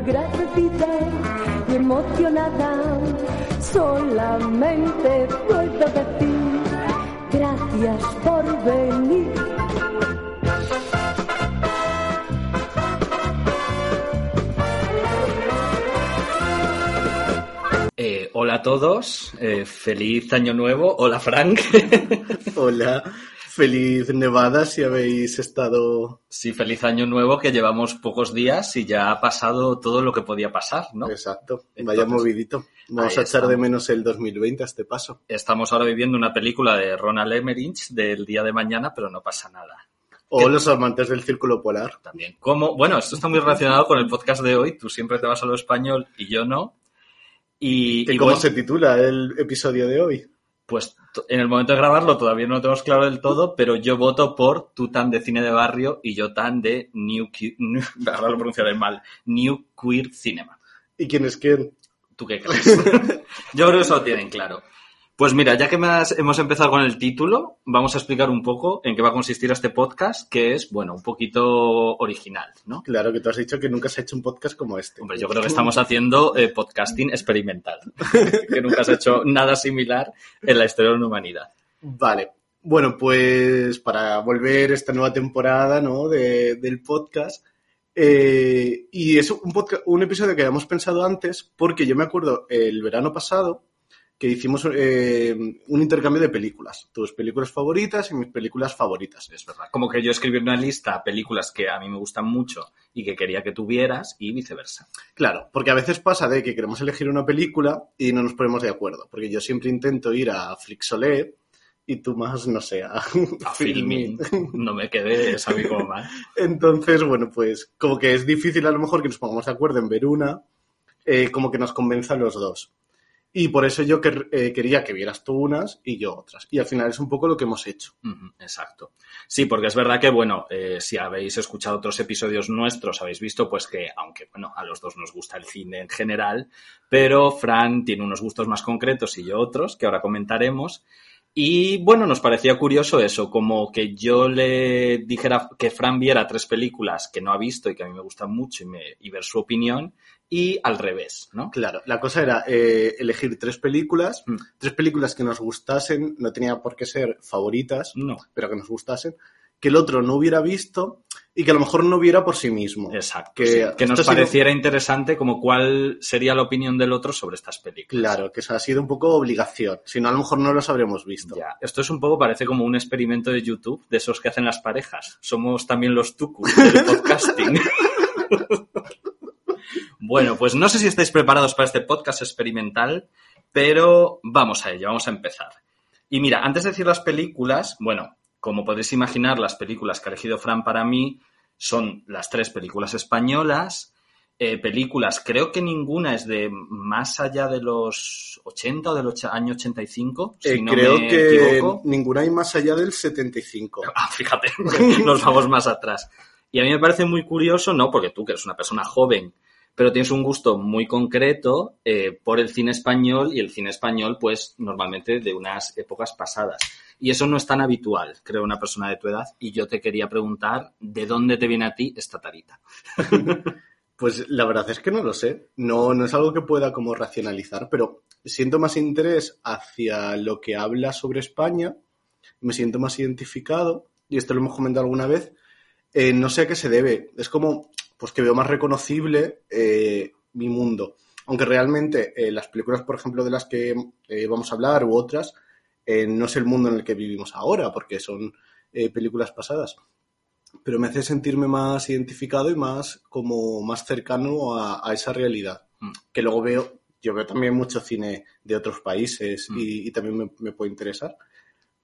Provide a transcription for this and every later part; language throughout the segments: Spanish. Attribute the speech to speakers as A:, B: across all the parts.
A: agradecida y emocionada, solamente puedo decir gracias por venir.
B: Eh, hola a todos, eh, feliz año nuevo. Hola Frank.
C: Hola, feliz Nevada si habéis estado.
B: Sí, feliz año nuevo que llevamos pocos días y ya ha pasado todo lo que podía pasar, ¿no?
C: Exacto, vaya
B: Entonces,
C: movidito. Vamos a echar de menos el 2020 a este paso.
B: Estamos ahora viviendo una película de Ronald Emmerich del día de mañana, pero no pasa nada.
C: O los amantes del círculo polar.
B: También, como, bueno, esto está muy relacionado con el podcast de hoy. Tú siempre te vas a lo español y yo no. Y,
C: ¿Que
B: y
C: ¿Cómo
B: bueno,
C: se titula el episodio de hoy?
B: Pues en el momento de grabarlo todavía no lo tenemos claro del todo, pero yo voto por tú tan de cine de barrio y yo tan de New, Que- New- ahora lo pronunciaré mal, New Queer Cinema.
C: ¿Y quién es quién?
B: ¿Tú qué crees? Yo creo que eso lo tienen claro. Pues mira, ya que has- hemos empezado con el título, vamos a explicar un poco en qué va a consistir este podcast, que es, bueno, un poquito original, ¿no?
C: Claro que tú has dicho que nunca se ha hecho un podcast como este.
B: Hombre, yo creo que estamos haciendo eh, podcasting experimental, que nunca se ha hecho nada similar en la historia de la humanidad.
C: Vale. Bueno, pues para volver esta nueva temporada ¿no? de- del podcast. eh, y es un, podcast, un episodio que habíamos pensado antes porque yo me acuerdo el verano pasado que hicimos eh, un intercambio de películas. Tus películas favoritas y mis películas favoritas.
B: Es verdad. Como que yo escribí una lista de películas que a mí me gustan mucho y que quería que tuvieras y viceversa.
C: Claro, porque a veces pasa de que queremos elegir una película y no nos ponemos de acuerdo. Porque yo siempre intento ir a Flixolé y tú más, no sé, a,
B: A Filmin no me quedé, es algo como mal.
C: Entonces, bueno, pues como que es difícil a lo mejor que nos pongamos de acuerdo en ver una, eh, como que nos convenza a los dos. Y por eso yo eh, quería que vieras tú unas y yo otras. Y al final es un poco lo que hemos hecho.
B: Exacto. Sí, porque es verdad que, bueno, eh, si habéis escuchado otros episodios nuestros, habéis visto pues que, aunque, bueno, a los dos nos gusta el cine en general, pero Fran tiene unos gustos más concretos y yo otros, que ahora comentaremos. Y bueno, nos parecía curioso eso, como que yo le dijera que Fran viera tres películas que no ha visto y que a mí me gustan mucho y, me- y ver su opinión, y al revés, ¿no?
C: Claro, la cosa era eh, elegir tres películas,
B: Mm.
C: tres películas que nos gustasen, no tenía por qué ser favoritas,
B: No,
C: pero que nos gustasen, que el otro no hubiera visto y que a lo mejor no viera por sí mismo.
B: exacto.
C: Que
B: sí, que nos
C: sido-
B: pareciera interesante como cuál sería la opinión del otro sobre estas películas.
C: Claro, que eso ha sido un poco obligación. Si no, a lo mejor no los habríamos visto.
B: Ya, esto es un poco, parece como un experimento de YouTube, de esos que hacen las parejas. Somos también los tucus del podcasting. bueno, pues no sé si estáis preparados para este podcast experimental, pero vamos a ello, vamos a empezar. Y mira, antes de decir las películas, bueno, como podéis imaginar, las películas que ha elegido Fran para mí son las tres películas españolas. eh, películas, creo que ninguna es de más allá de los 80 o del año 85, si
C: Eh,
B: no
C: creo
B: me
C: que
B: equivoco.
C: ninguna hay más allá del 75.
B: Ah, fíjate, nos vamos más atrás. Y a mí me parece muy curioso, no, porque tú que eres una persona joven, pero tienes un gusto muy concreto eh, por el cine español y el cine español, pues normalmente de unas épocas pasadas. Y eso no es tan habitual, creo, una persona de tu edad. Y yo te quería preguntar, ¿de dónde te viene a ti esta tarita?
C: Pues la verdad es que no lo sé. No, no es algo que pueda como racionalizar, pero siento más interés hacia lo que habla sobre España, me siento más identificado, y esto lo hemos comentado alguna vez, eh, no sé a qué se debe. Es como, pues que veo más reconocible eh, mi mundo. Aunque realmente eh, las películas, por ejemplo, de las que eh, vamos a hablar u otras, no es el mundo en el que vivimos ahora, porque son películas pasadas. Pero me hace sentirme más identificado y más como más cercano a, a esa realidad.
B: Mm.
C: Que luego veo, yo veo también mucho cine de otros países
B: Mm.
C: y, y también me, me puede interesar.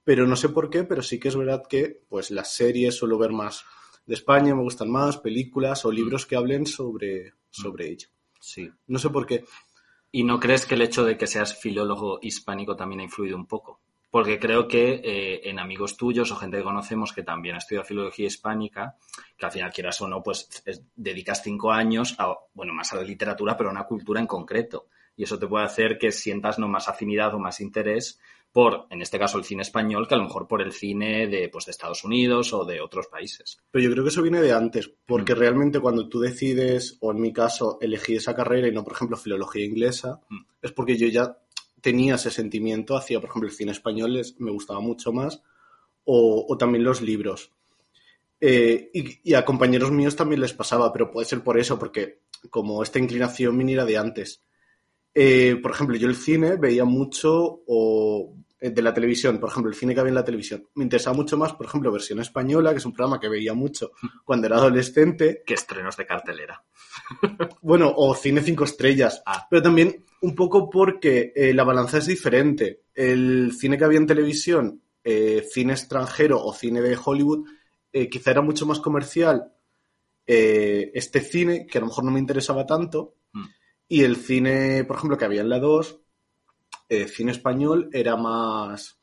C: Pero no sé por qué, pero sí que es verdad que pues las series suelo ver más de España, me gustan más, películas o libros que hablen sobre, sobre ello.
B: Sí.
C: No sé por qué.
B: ¿Y no crees que el hecho de que seas filólogo hispánico también ha influido un poco? Porque creo que eh, en amigos tuyos o gente que conocemos que también ha estudiado filología hispánica, que al final quieras o no, pues es- dedicas cinco años a, bueno, más a la literatura, pero a una cultura en concreto. Y eso te puede hacer que sientas no más afinidad o más interés por, en este caso, el cine español que a lo mejor por el cine de, pues, de Estados Unidos o de otros países.
C: Pero yo creo que eso viene de antes, porque
B: Mm.
C: realmente cuando tú decides, o en mi caso, elegir esa carrera y no, por ejemplo, filología inglesa,
B: Mm.
C: es porque yo ya tenía ese sentimiento hacia, por ejemplo, el cine español, es- me gustaba mucho más, o, o también los libros. Eh, y, y a compañeros míos también les pasaba, pero puede ser por eso, porque como esta inclinación viniera de antes. Eh, por ejemplo, yo el cine veía mucho o de la televisión, por ejemplo, el cine que había en la televisión. Me interesaba mucho más, por ejemplo, versión española, que es un programa que veía mucho cuando era adolescente.
B: ¿Qué estrenos de cartelera?
C: Bueno, o cine cinco estrellas.
B: Ah.
C: Pero también un poco porque eh, la balanza es diferente. El cine que había en televisión, eh, cine extranjero o cine de Hollywood, eh, quizá era mucho más comercial eh, este cine, que a lo mejor no me interesaba tanto.
B: Mm.
C: Y el cine, por ejemplo, que había en la 2, eh, cine español, era más,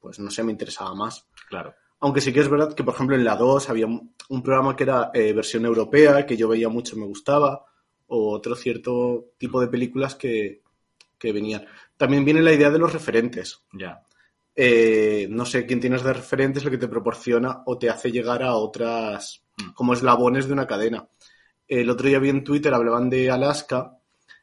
C: pues no sé, me interesaba más.
B: Claro.
C: Aunque sí que es verdad que, por ejemplo, en la 2 había un, un programa que era eh, versión europea, que yo veía mucho, me gustaba, o otro cierto tipo de películas que, que venían. También viene la idea de los referentes.
B: Ya.
C: Eh, no sé, quién tienes de referentes lo que te proporciona o te hace llegar a otras,
B: Mm.
C: como eslabones de una cadena. El otro día vi en Twitter, hablaban de Alaska,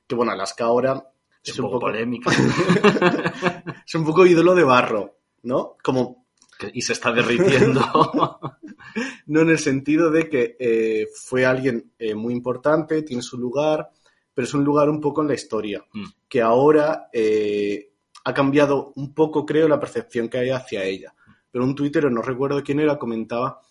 C: que bueno, Alaska ahora
B: Es, un poco, polémica.
C: es un poco ídolo de barro, ¿no? Como
B: y se está derritiendo.
C: No en el sentido de que eh, fue alguien eh, muy importante, tiene su lugar, pero es un lugar un poco en la historia,
B: Mm.
C: que ahora eh, ha cambiado un poco, creo, la percepción que hay hacia ella. Pero un tuitero, no recuerdo quién era, comentaba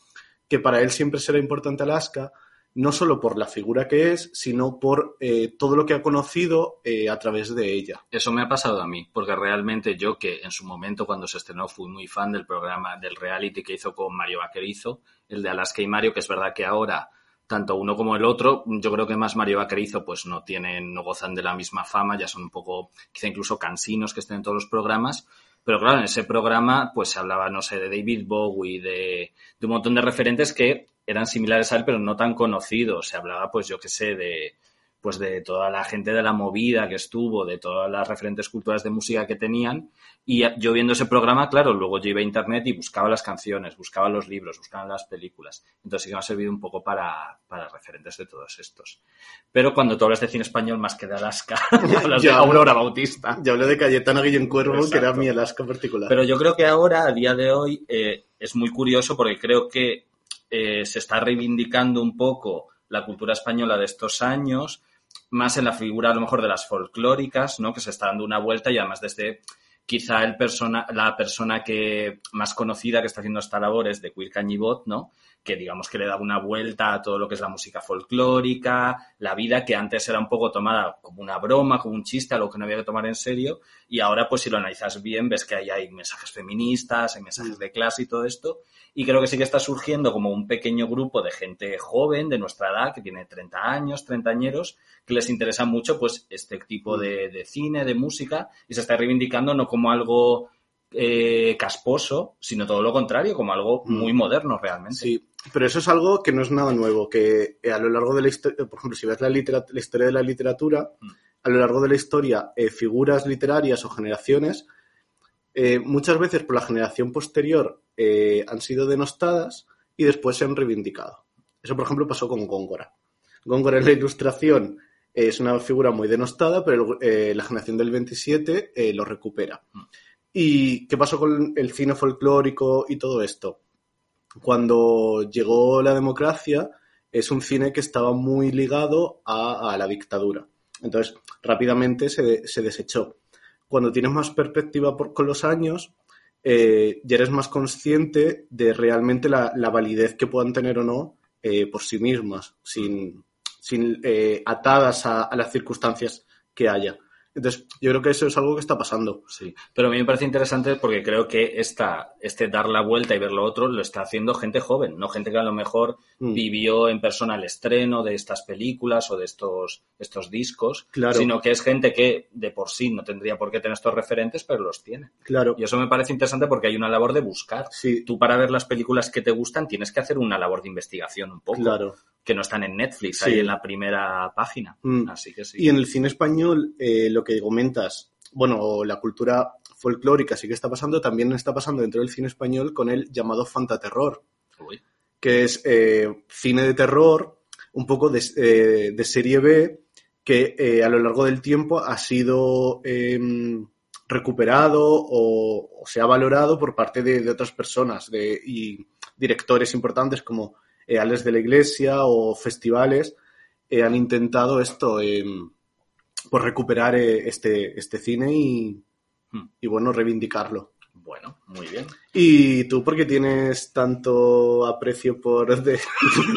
C: que para él siempre será importante Alaska, no solo por la figura que es, sino por eh, todo lo que ha conocido eh, a través de ella.
B: Eso me ha pasado a mí, porque realmente yo que en su momento cuando se estrenó fui muy fan del programa, del reality que hizo con Mario Vaquerizo, el de Alaska y Mario, que es verdad que ahora tanto uno como el otro, yo creo que más Mario Vaquerizo pues no tienen, no gozan de la misma fama, ya son un poco, quizá incluso cansinos que estén en todos los programas, pero claro, en ese programa pues se hablaba, no sé, de David Bowie, de, de un montón de referentes que eran similares a él, pero no tan conocidos. Se hablaba, pues yo qué sé, de pues de toda la gente de la movida que estuvo, de todas las referentes culturas de música que tenían. Y yo viendo ese programa, claro, luego yo iba a internet y buscaba las canciones, buscaba los libros, buscaba las películas. Entonces sí que me ha servido un poco para, para referentes de todos estos. Pero cuando tú hablas de cine español más que de Alaska, hablas de
C: Ya,
B: Aurora Bautista.
C: Ya hablé de Cayetana Guillén Cuervo, que era
B: Exacto.
C: mi Alaska particular.
B: Pero yo creo que ahora, a día de hoy, eh, es muy curioso porque creo que eh, se está reivindicando un poco la cultura española de estos años, más en la figura a lo mejor de las folclóricas, ¿no? Que se está dando una vuelta y además desde quizá el persona, la persona que más conocida que está haciendo esta labor es de Queer Cañibot, ¿no? Que digamos que le da una vuelta a todo lo que es la música folclórica, la vida que antes era un poco tomada como una broma, como un chiste, algo que no había que tomar en serio, y ahora pues si lo analizas bien ves que ahí hay mensajes feministas, hay mensajes de clase y todo esto, y creo que sí que está surgiendo como un pequeño grupo de gente joven de nuestra edad, que tiene 30 años, treintañeros, que les interesa mucho pues este tipo de, de cine, de música, y se está reivindicando no como algo eh, casposo, sino todo lo contrario, como algo
C: Mm.
B: muy moderno realmente.
C: Sí, pero eso es algo que no es nada nuevo, que a lo largo de la historia, por ejemplo, si ves la, historia de la literatura,
B: Mm.
C: a lo largo de la historia, eh, figuras literarias o generaciones, eh, muchas veces por la generación posterior eh, han sido denostadas y después se han reivindicado. Eso, por ejemplo, pasó con Góngora. Góngora en la ilustración es una figura muy denostada, pero eh, la generación del 27 eh, lo recupera. ¿Y qué pasó con el cine folclórico y todo esto? Cuando llegó la democracia, es un cine que estaba muy ligado a, a la dictadura. Entonces, rápidamente se, se desechó. Cuando tienes más perspectiva por- con los años, eh, ya eres más consciente de realmente la, la validez que puedan tener o no eh, por sí mismas, sin, sin eh, atadas a, a las circunstancias que haya. Entonces, yo creo que eso es algo que está pasando.
B: Sí, pero a mí me parece interesante porque creo que esta, este dar la vuelta y ver lo otro lo está haciendo gente joven, no gente que a lo mejor
C: Mm.
B: vivió en persona el estreno de estas películas o de estos, estos discos,
C: Claro.
B: sino que es gente que de por sí no tendría por qué tener estos referentes, pero los tiene.
C: Claro.
B: Y eso me parece interesante porque hay una labor de buscar.
C: Sí,
B: Tú para ver las películas que te gustan tienes que hacer una labor de investigación un poco,
C: claro.
B: Que no están en Netflix,
C: Sí.
B: ahí en la primera página.
C: Mm.
B: Así que sí.
C: Y en el cine español, eh, lo que comentas, bueno, la cultura folclórica sí que está pasando, también está pasando dentro del cine español con el llamado fantaterror,
B: Uy.
C: que es eh, cine de terror, un poco de, eh, de serie B, que a lo largo del tiempo ha sido em, recuperado o, o se ha valorado por parte de, de otras personas de, y directores importantes como eh, Alex de la Iglesia o festivales eh, han intentado esto, em, pues recuperar eh, este, este cine y,
B: Hmm.
C: y, bueno, reivindicarlo.
B: Bueno, muy bien.
C: ¿Y tú por qué tienes tanto aprecio por The,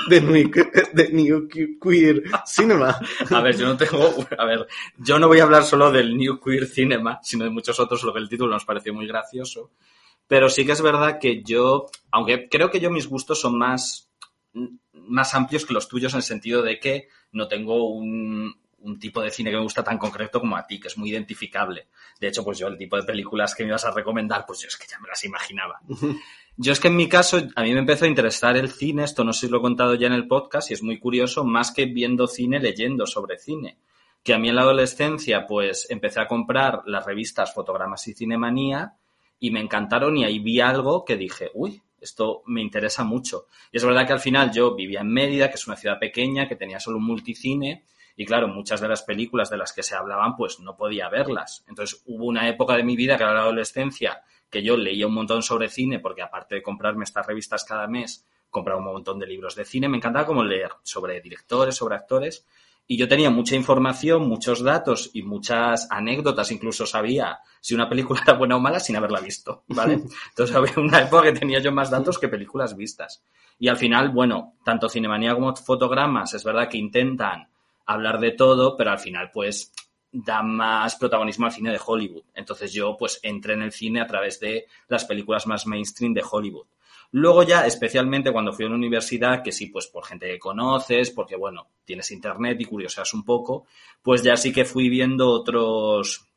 C: the new, the new Queer Cinema?
B: A ver, yo no tengo. A ver, yo no voy a hablar solo del New Queer Cinema, sino de muchos otros, lo que el título nos pareció muy gracioso. Pero sí que es verdad que yo, aunque creo que yo mis gustos son más, más amplios que los tuyos en el sentido de que no tengo un, un tipo de cine que me gusta tan concreto como a ti, que es muy identificable. De hecho, pues yo el tipo de películas que me ibas a recomendar, pues yo es que ya me las imaginaba. Yo es que en mi caso, a mí me empezó a interesar el cine, esto no sé si lo he contado ya en el podcast, y es muy curioso, más que viendo cine, leyendo sobre cine. Que a mí en la adolescencia, pues empecé a comprar las revistas Fotogramas y Cinemanía, y me encantaron, y ahí vi algo que dije, uy, esto me interesa mucho. Y es verdad que al final yo vivía en Mérida, que es una ciudad pequeña, que tenía solo un multicine, y claro, muchas de las películas de las que se hablaban, pues no podía verlas. Entonces hubo una época de mi vida, que era la adolescencia, que yo leía un montón sobre cine, porque aparte de comprarme estas revistas cada mes, compraba un montón de libros de cine. Me encantaba como leer sobre directores, sobre actores. Y yo tenía mucha información, muchos datos y muchas anécdotas. Incluso sabía si una película era buena o mala sin haberla visto, ¿vale? Entonces había una época que tenía yo más datos que películas vistas. Y al final, bueno, tanto Cinemanía como Fotogramas es verdad que intentan hablar de todo, pero al final, pues, da más protagonismo al cine de Hollywood. Entonces yo, pues, entré en el cine a través de las películas más mainstream de Hollywood. Luego ya, especialmente cuando fui a la universidad, que sí, pues por gente que conoces, porque bueno, tienes internet y curioseas un poco, pues ya sí que fui viendo otros,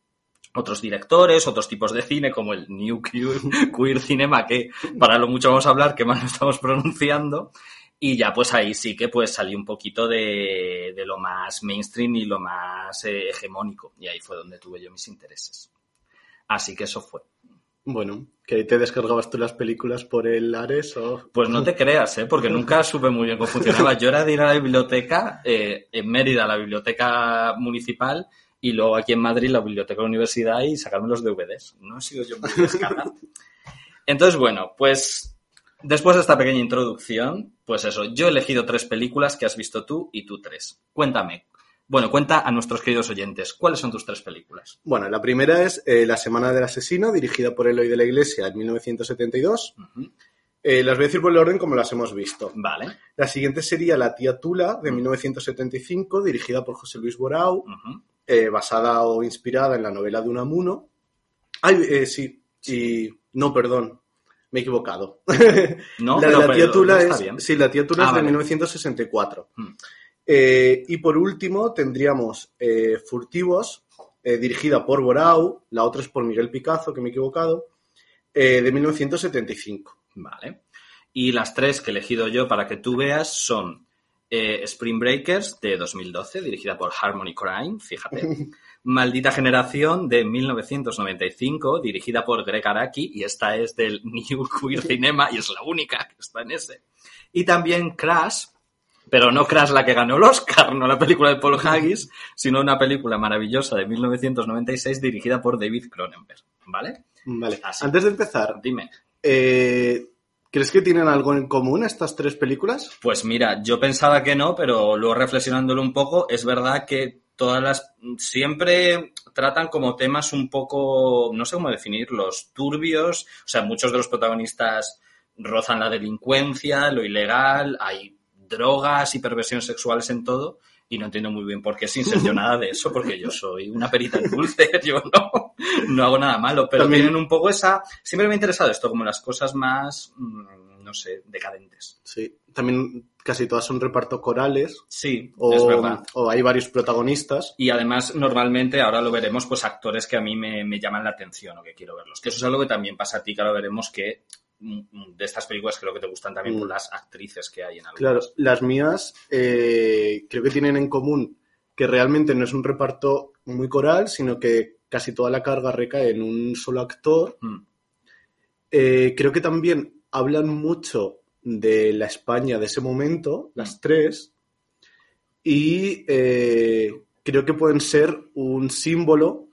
B: otros directores, otros tipos de cine, como el New Queer, Cinema, que para lo mucho vamos a hablar, que mal lo estamos pronunciando. Y ya pues ahí sí que pues salí un poquito de, de lo más mainstream y lo más eh, hegemónico. Y ahí fue donde tuve yo mis intereses. Así que eso fue.
C: Bueno, ¿que ahí te descargabas tú las películas por el Ares o...?
B: Pues no te creas, ¿eh? porque nunca supe muy bien cómo funcionaba. Yo era de ir a la biblioteca, eh, en Mérida, la biblioteca municipal, y luego aquí en Madrid, la biblioteca de la universidad, y sacarme los DVDs. No he sido yo muy descargado. Entonces, bueno, pues después de esta pequeña introducción, pues eso, yo he elegido tres películas que has visto tú y tú tres. Cuéntame. Bueno, cuenta a nuestros queridos oyentes, ¿cuáles son tus tres películas?
C: Bueno, la primera es eh, La Semana del Asesino, dirigida por Eloy de la Iglesia en 1972.
B: Ujú.
C: Eh, las voy a decir por el orden como las hemos visto.
B: Vale.
C: La siguiente sería La Tía Tula, de 1975, dirigida por José Luis Borau, eh, basada o inspirada en la novela de Unamuno. Ay, eh, sí, y... No, perdón, me he equivocado.
B: No,
C: la
B: no,
C: la tía Tula
B: está
C: es,
B: bien.
C: sí, la tía Tula
B: Ah,
C: es de
B: vale.
C: 1964.
B: Mm.
C: Eh, y por último tendríamos eh, Furtivos, eh, dirigida por Borau, la otra es por Miguel Picazo, que me he equivocado, de 1975.
B: Vale. Y las tres que he elegido yo para que tú veas son Spring Breakers de 2012, dirigida por Harmony Crime, fíjate. Maldita Generación de 1995, dirigida por Greg Araki, y esta es del New Queer Cinema, y es la única que está en ese. Y también Crash, pero no Crash la que ganó el Oscar, no la película de Paul Haggis, sino una película maravillosa de 1996 dirigida por David Cronenberg. ¿Vale?
C: Vale,
B: Así.
C: antes de empezar,
B: Dime.
C: eh, ¿crees que tienen algo en común estas tres películas?
B: Pues mira, yo pensaba que no, pero luego reflexionándolo un poco, es verdad que todas las siempre tratan como temas un poco, no sé cómo definirlos, turbios, o sea, muchos de los protagonistas rozan la delincuencia, lo ilegal, hay drogas y perversiones sexuales en todo, y no entiendo muy bien por qué sin ser yo nada de eso, porque yo soy una perita en dulce, yo no, no hago nada malo, pero
C: También-
B: tienen un poco esa, siempre me ha interesado esto, como las cosas más, mm, no sé, decadentes.
C: Sí, también casi todas son reparto corales
B: Sí,
C: o,
B: es verdad.
C: o hay varios protagonistas.
B: Y además, normalmente, ahora lo veremos, pues actores que a mí me, me llaman la atención o que quiero verlos. Que eso es algo que también pasa a ti, que ahora veremos que de estas películas creo que te gustan también
C: Mm.
B: por las actrices que hay en algunas.
C: Claro, las mías eh, creo que tienen en común que realmente no es un reparto muy coral, sino que casi toda la carga recae en un solo actor.
B: Mm.
C: Eh, creo que también hablan mucho de la España de ese momento, las tres, y eh, creo que pueden ser un símbolo,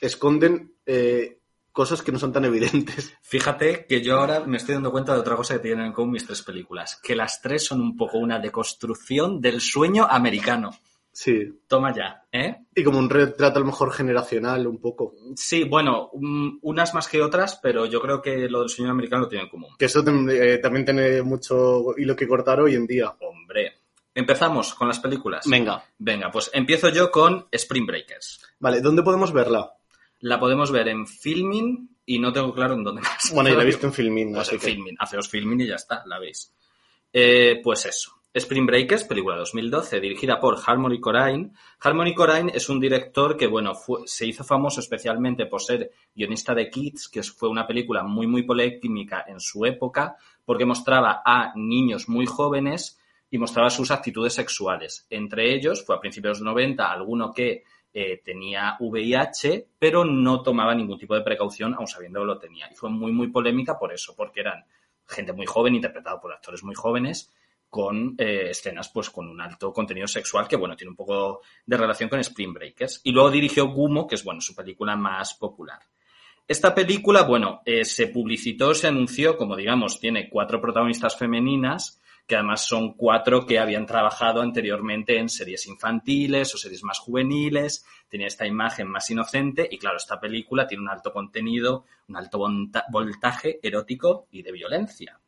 C: esconden eh, cosas que no son tan evidentes.
B: Fíjate que yo ahora me estoy dando cuenta de otra cosa que tienen en común mis tres películas, que las tres son un poco una deconstrucción del sueño americano.
C: Sí.
B: Toma ya, ¿eh?
C: Y como un retrato a lo mejor generacional, un poco.
B: Sí, bueno, mm, unas más que otras, pero yo creo que lo del sueño americano lo tiene en común.
C: Que eso eh, también tiene mucho hilo que cortar hoy en día.
B: Hombre, empezamos con las películas.
C: Venga.
B: Venga, pues empiezo yo con Spring Breakers.
C: Vale, ¿dónde podemos verla?
B: La podemos ver en Filmin y no tengo claro en dónde más.
C: Bueno, yo la he visto en Filmin,
B: Pues en
C: que-
B: Filmin, haceos Filmin y ya está, la veis. Eh, pues eso. Spring Breakers, película 2012, dirigida por Harmony Corrine. Harmony Corrine es un director que, bueno, fue- se hizo famoso especialmente por ser guionista de Kids, que fue una película muy, muy polémica en su época, porque mostraba a niños muy jóvenes y mostraba sus actitudes sexuales. Entre ellos, fue a principios de los 90, alguno que eh, tenía VIH, pero no tomaba ningún tipo de precaución, aun sabiendo que lo tenía. Y fue muy, muy polémica por eso, porque eran gente muy joven, interpretado por actores muy jóvenes, con eh, escenas pues con un alto contenido sexual que, bueno, tiene un poco de relación con Spring Breakers. Y luego dirigió Gumo, que es, bueno, su película más popular. Esta película, bueno, eh, se publicitó, se anunció, como digamos, tiene cuatro protagonistas femeninas, que además son cuatro que habían trabajado anteriormente en series infantiles o series más juveniles, tenía esta imagen más inocente y claro, esta película tiene un alto contenido, un alto volta- voltaje erótico y de violencia.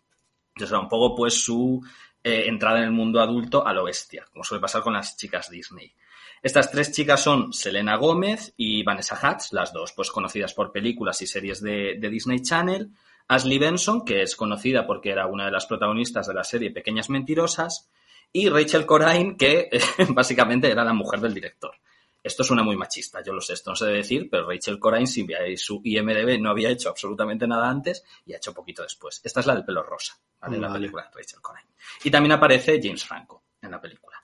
B: Entonces era un poco pues su eh, entrada en el mundo adulto a lo bestia, como suele pasar con las chicas Disney. Estas tres chicas son Selena Gómez y Vanessa Hudgens, las dos pues conocidas por películas y series de Disney Channel. Ashley Benson, que es conocida porque era una de las protagonistas de la serie Pequeñas Mentirosas. Y Rachel Corrine, que básicamente era la mujer del director. Esto suena muy machista, yo lo sé, esto no se debe decir, pero Rachel Corrine, si veis su IMDB, no había hecho absolutamente nada antes y ha hecho poquito después. Esta es la del pelo rosa, ¿vale? La
C: Vale.
B: película de Rachel Corrine. Y también aparece James Franco en la película.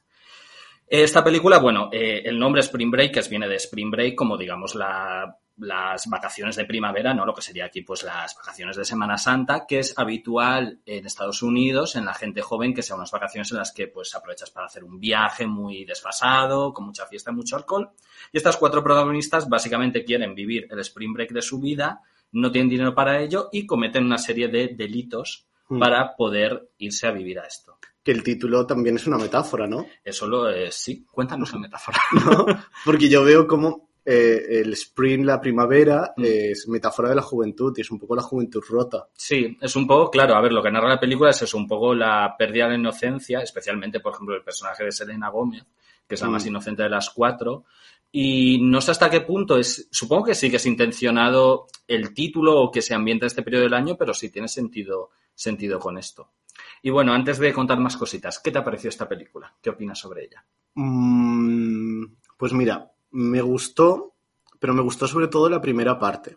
B: Esta película, bueno, eh, el nombre Spring Breakers viene de Spring Break, como digamos la- las vacaciones de primavera, ¿no? Lo que sería aquí, pues las vacaciones de Semana Santa, que es habitual en Estados Unidos, en la gente joven, que sean unas vacaciones en las que pues aprovechas para hacer un viaje muy desfasado, con mucha fiesta y mucho alcohol. Y estas cuatro protagonistas básicamente quieren vivir el Spring Break de su vida, no tienen dinero para ello y cometen una serie de delitos
C: Mm.
B: para poder irse a vivir a esto.
C: Que el título también es una metáfora, ¿no?
B: Eso lo es, sí. Cuéntanos la metáfora.
C: ¿No? Porque yo veo como eh, el spring, la primavera,
B: Mm.
C: es metáfora de la juventud y es un poco la juventud rota.
B: Sí, es un poco, claro, a ver, lo que narra la película es eso, un poco la pérdida de la inocencia, especialmente, por ejemplo, el personaje de Selena Gómez, que es la
C: Mm.
B: más inocente de las cuatro. Y no sé hasta qué punto es, supongo que sí que es intencionado el título o que se ambienta este periodo del año, pero sí tiene sentido, sentido con esto. Y bueno, antes de contar más cositas, ¿qué te ha parecido esta película? ¿Qué opinas sobre ella?
C: Mm, pues mira, me gustó, pero me gustó sobre todo la primera parte.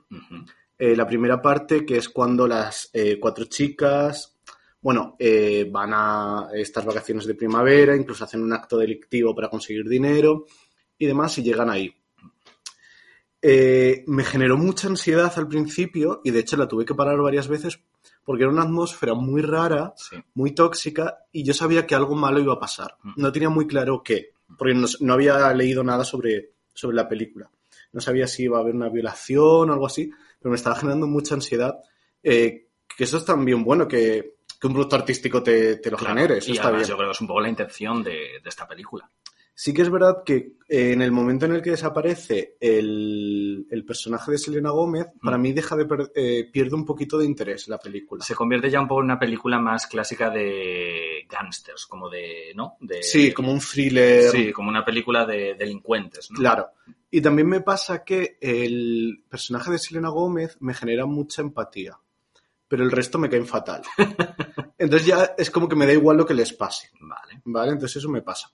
C: Eh, la primera parte que es cuando las eh, cuatro chicas, bueno, eh, van a estas vacaciones de primavera, incluso hacen un acto delictivo para conseguir dinero y demás y llegan ahí. Me generó mucha ansiedad al principio y de hecho la tuve que parar varias veces porque era una atmósfera muy rara,
B: Sí.
C: muy tóxica y yo sabía que algo malo iba a pasar. No tenía muy claro qué, porque no, no había leído nada sobre, sobre la película. No sabía si iba a haber una violación o algo así, pero me estaba generando mucha ansiedad. eh, que eso es también bueno, que, que un producto artístico te, te lo
B: Claro,
C: genere, eso
B: y
C: está bien.
B: yo creo que es un poco la intención de, de esta película.
C: Sí que es verdad que eh, en el momento en el que desaparece el, el personaje de Selena Gómez, para
B: Mm.
C: mí deja de per- eh, pierde un poquito de interés la película.
B: Se convierte ya un poco en una película más clásica de gángsters, como de, ¿no? De,
C: Sí, como un thriller.
B: Sí, como una película de delincuentes, ¿no?
C: Claro. Y también me pasa que el personaje de Selena Gómez me genera mucha empatía, pero el resto me caen fatal. Entonces ya es como que me da igual lo que les pase,
B: Vale.
C: ¿vale? Entonces eso me pasa.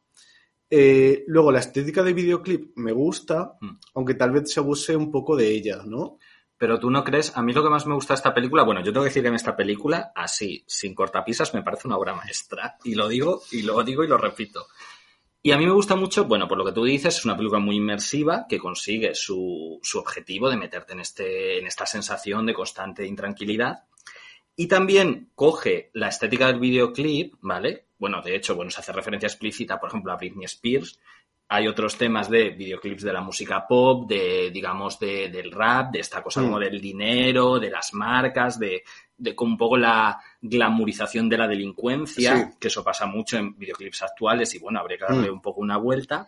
C: Eh, luego, la estética de videoclip me gusta,
B: Mm.
C: aunque tal vez se abuse un poco de ella, ¿no?
B: Pero tú no crees, a mí lo que más me gusta de esta película, bueno, yo tengo que decir que en esta película, así, sin cortapisas, me parece una obra maestra. Y lo digo, y lo digo y lo repito. Y a mí me gusta mucho, bueno, por lo que tú dices, es una película muy inmersiva que consigue su, su objetivo de meterte en, este, en esta sensación de constante intranquilidad. Y también coge la estética del videoclip, ¿vale? Bueno, de hecho, bueno, se hace referencia explícita, por ejemplo, a Britney Spears. Hay otros temas de videoclips de la música pop, de, digamos, de, del rap, de esta cosa
C: Mm.
B: como del dinero, de las marcas, de, de como un poco la glamurización de la delincuencia,
C: Sí.
B: que eso pasa mucho en videoclips actuales y bueno, habría que darle
C: Mm.
B: un poco una vuelta.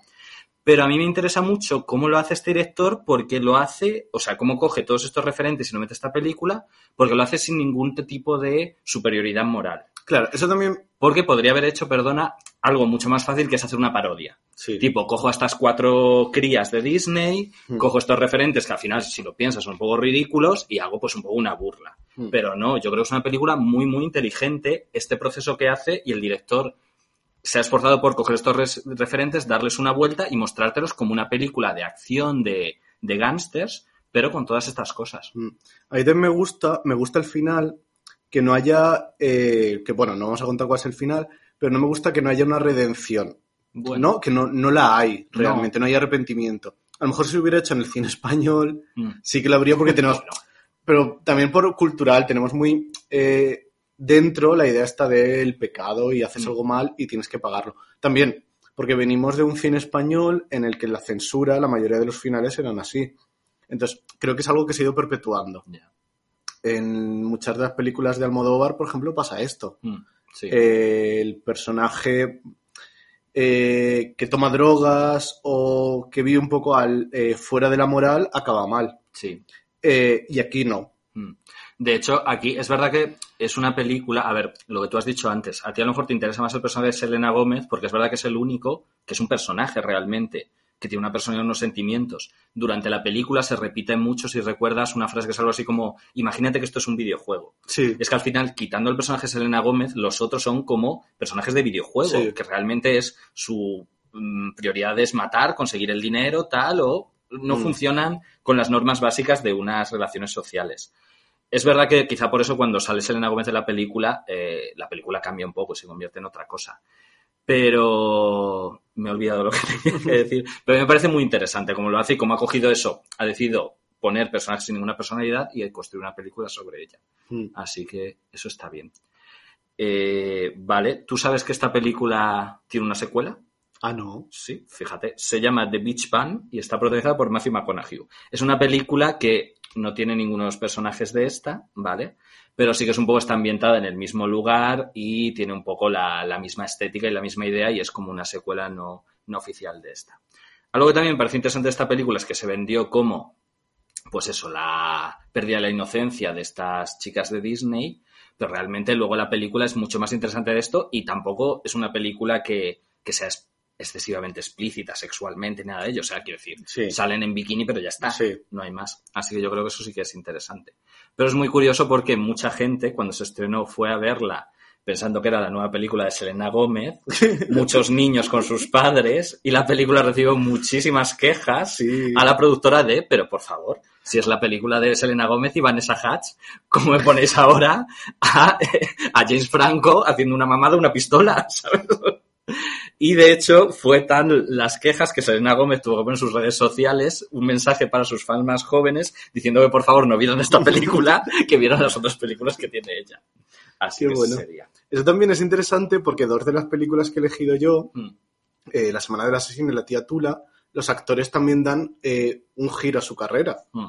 B: Pero a mí me interesa mucho cómo lo hace este director, porque lo hace, o sea, cómo coge todos estos referentes y lo mete a esta película, porque lo hace sin ningún tipo de superioridad moral.
C: Claro, eso también.
B: Porque podría haber hecho, perdona, algo mucho más fácil que es hacer una parodia.
C: Sí.
B: Tipo, cojo a estas cuatro crías de Disney,
C: Mm.
B: cojo estos referentes que al final, si lo piensas, son un poco ridículos y hago pues un poco una burla.
C: Mm.
B: Pero no, yo creo que es una película muy, muy inteligente este proceso que hace y el director se ha esforzado por coger estos referentes, darles una vuelta y mostrártelos como una película de acción de, de gángsters, pero con todas estas cosas.
C: Mm. A mí también me gusta, me gusta el final, que no haya, eh, que bueno, no vamos a contar cuál es el final, pero no me gusta que no haya una redención,
B: Bueno,
C: ¿no? Que no, no la hay realmente, no. hay arrepentimiento. A lo mejor si lo hubiera hecho en el cine español,
B: mm,
C: sí que lo habría porque tenemos, pero también por cultural tenemos muy eh, dentro la idea esta del pecado y haces
B: Mm.
C: algo mal y tienes que pagarlo. También porque venimos de un cine español en el que la censura, la mayoría de los finales eran así. Entonces, creo que es algo que se ha ido perpetuando. En muchas de las películas de Almodóvar, por ejemplo, pasa esto.
B: mm, sí.
C: Eh, el personaje eh, que toma drogas o que vive un poco al, eh, fuera de la moral acaba mal.
B: sí.
C: Y aquí no.
B: Mm. De hecho, aquí es verdad que es una película, a ver, lo que tú has dicho antes, a ti a lo mejor te interesa más el personaje de Selena Gómez porque es verdad que es el único que es un personaje realmente, que tiene una persona y unos sentimientos. Durante la película se repite mucho, si recuerdas, una frase que es algo así como, imagínate que esto es un videojuego.
C: Sí.
B: Es que al final, quitando el personaje de Selena Gómez, los otros son como personajes de videojuego,
C: Sí.
B: que realmente es su mm, prioridad es matar, conseguir el dinero, tal, o no
C: Mm.
B: funcionan con las normas básicas de unas relaciones sociales. Es verdad que quizá por eso cuando sale Selena Gómez de la película, eh, la película cambia un poco, se convierte en otra cosa. Pero me he olvidado lo que tenía que decir. Pero me parece muy interesante cómo lo hace y cómo ha cogido eso. Ha decidido poner personajes sin ninguna personalidad y construir una película sobre ella.
C: Mm.
B: Así que eso está bien. Eh, vale, ¿tú sabes que esta película tiene una secuela?
C: Ah, no.
B: Sí, fíjate. Se llama The Beach Band y está protagonizada por Matthew McConaughey. Es una película que no tiene ninguno de los personajes de esta, ¿vale? Pero sí que es un poco, está ambientada en el mismo lugar y tiene un poco la, la misma estética y la misma idea y es como una secuela no, no oficial de esta. Algo que también me parece interesante de esta película es que se vendió como, pues eso, la pérdida de la inocencia de estas chicas de Disney, pero realmente luego la película es mucho más interesante de esto y tampoco es una película que, que sea excesivamente explícita sexualmente, nada de ello. O sea, quiero decir,
C: Sí.
B: salen en bikini, pero ya está.
C: Sí.
B: No hay más. Así que yo creo que eso sí que es interesante. Pero es muy curioso porque mucha gente, cuando se estrenó, fue a verla pensando que era la nueva película de Selena Gómez, muchos niños con sus padres, y la película recibió muchísimas quejas
C: Sí.
B: a la productora de, pero por favor, si es la película de Selena Gómez y Vanessa Hutch, ¿cómo me ponéis ahora a, a James Franco haciendo una mamada una pistola? ¿sabes? Y de hecho, fue tan las quejas que Selena Gómez tuvo en sus redes sociales un mensaje para sus fans más jóvenes diciendo que por favor no vieran esta película, que vieran las otras películas que tiene ella. Así
C: Qué
B: que
C: bueno.
B: sería.
C: Eso también es interesante porque dos de las películas que he elegido yo,
B: Mm.
C: eh, La Semana del Asesino y La Tía Tula, los actores también dan eh, un giro a su carrera.
B: Mm.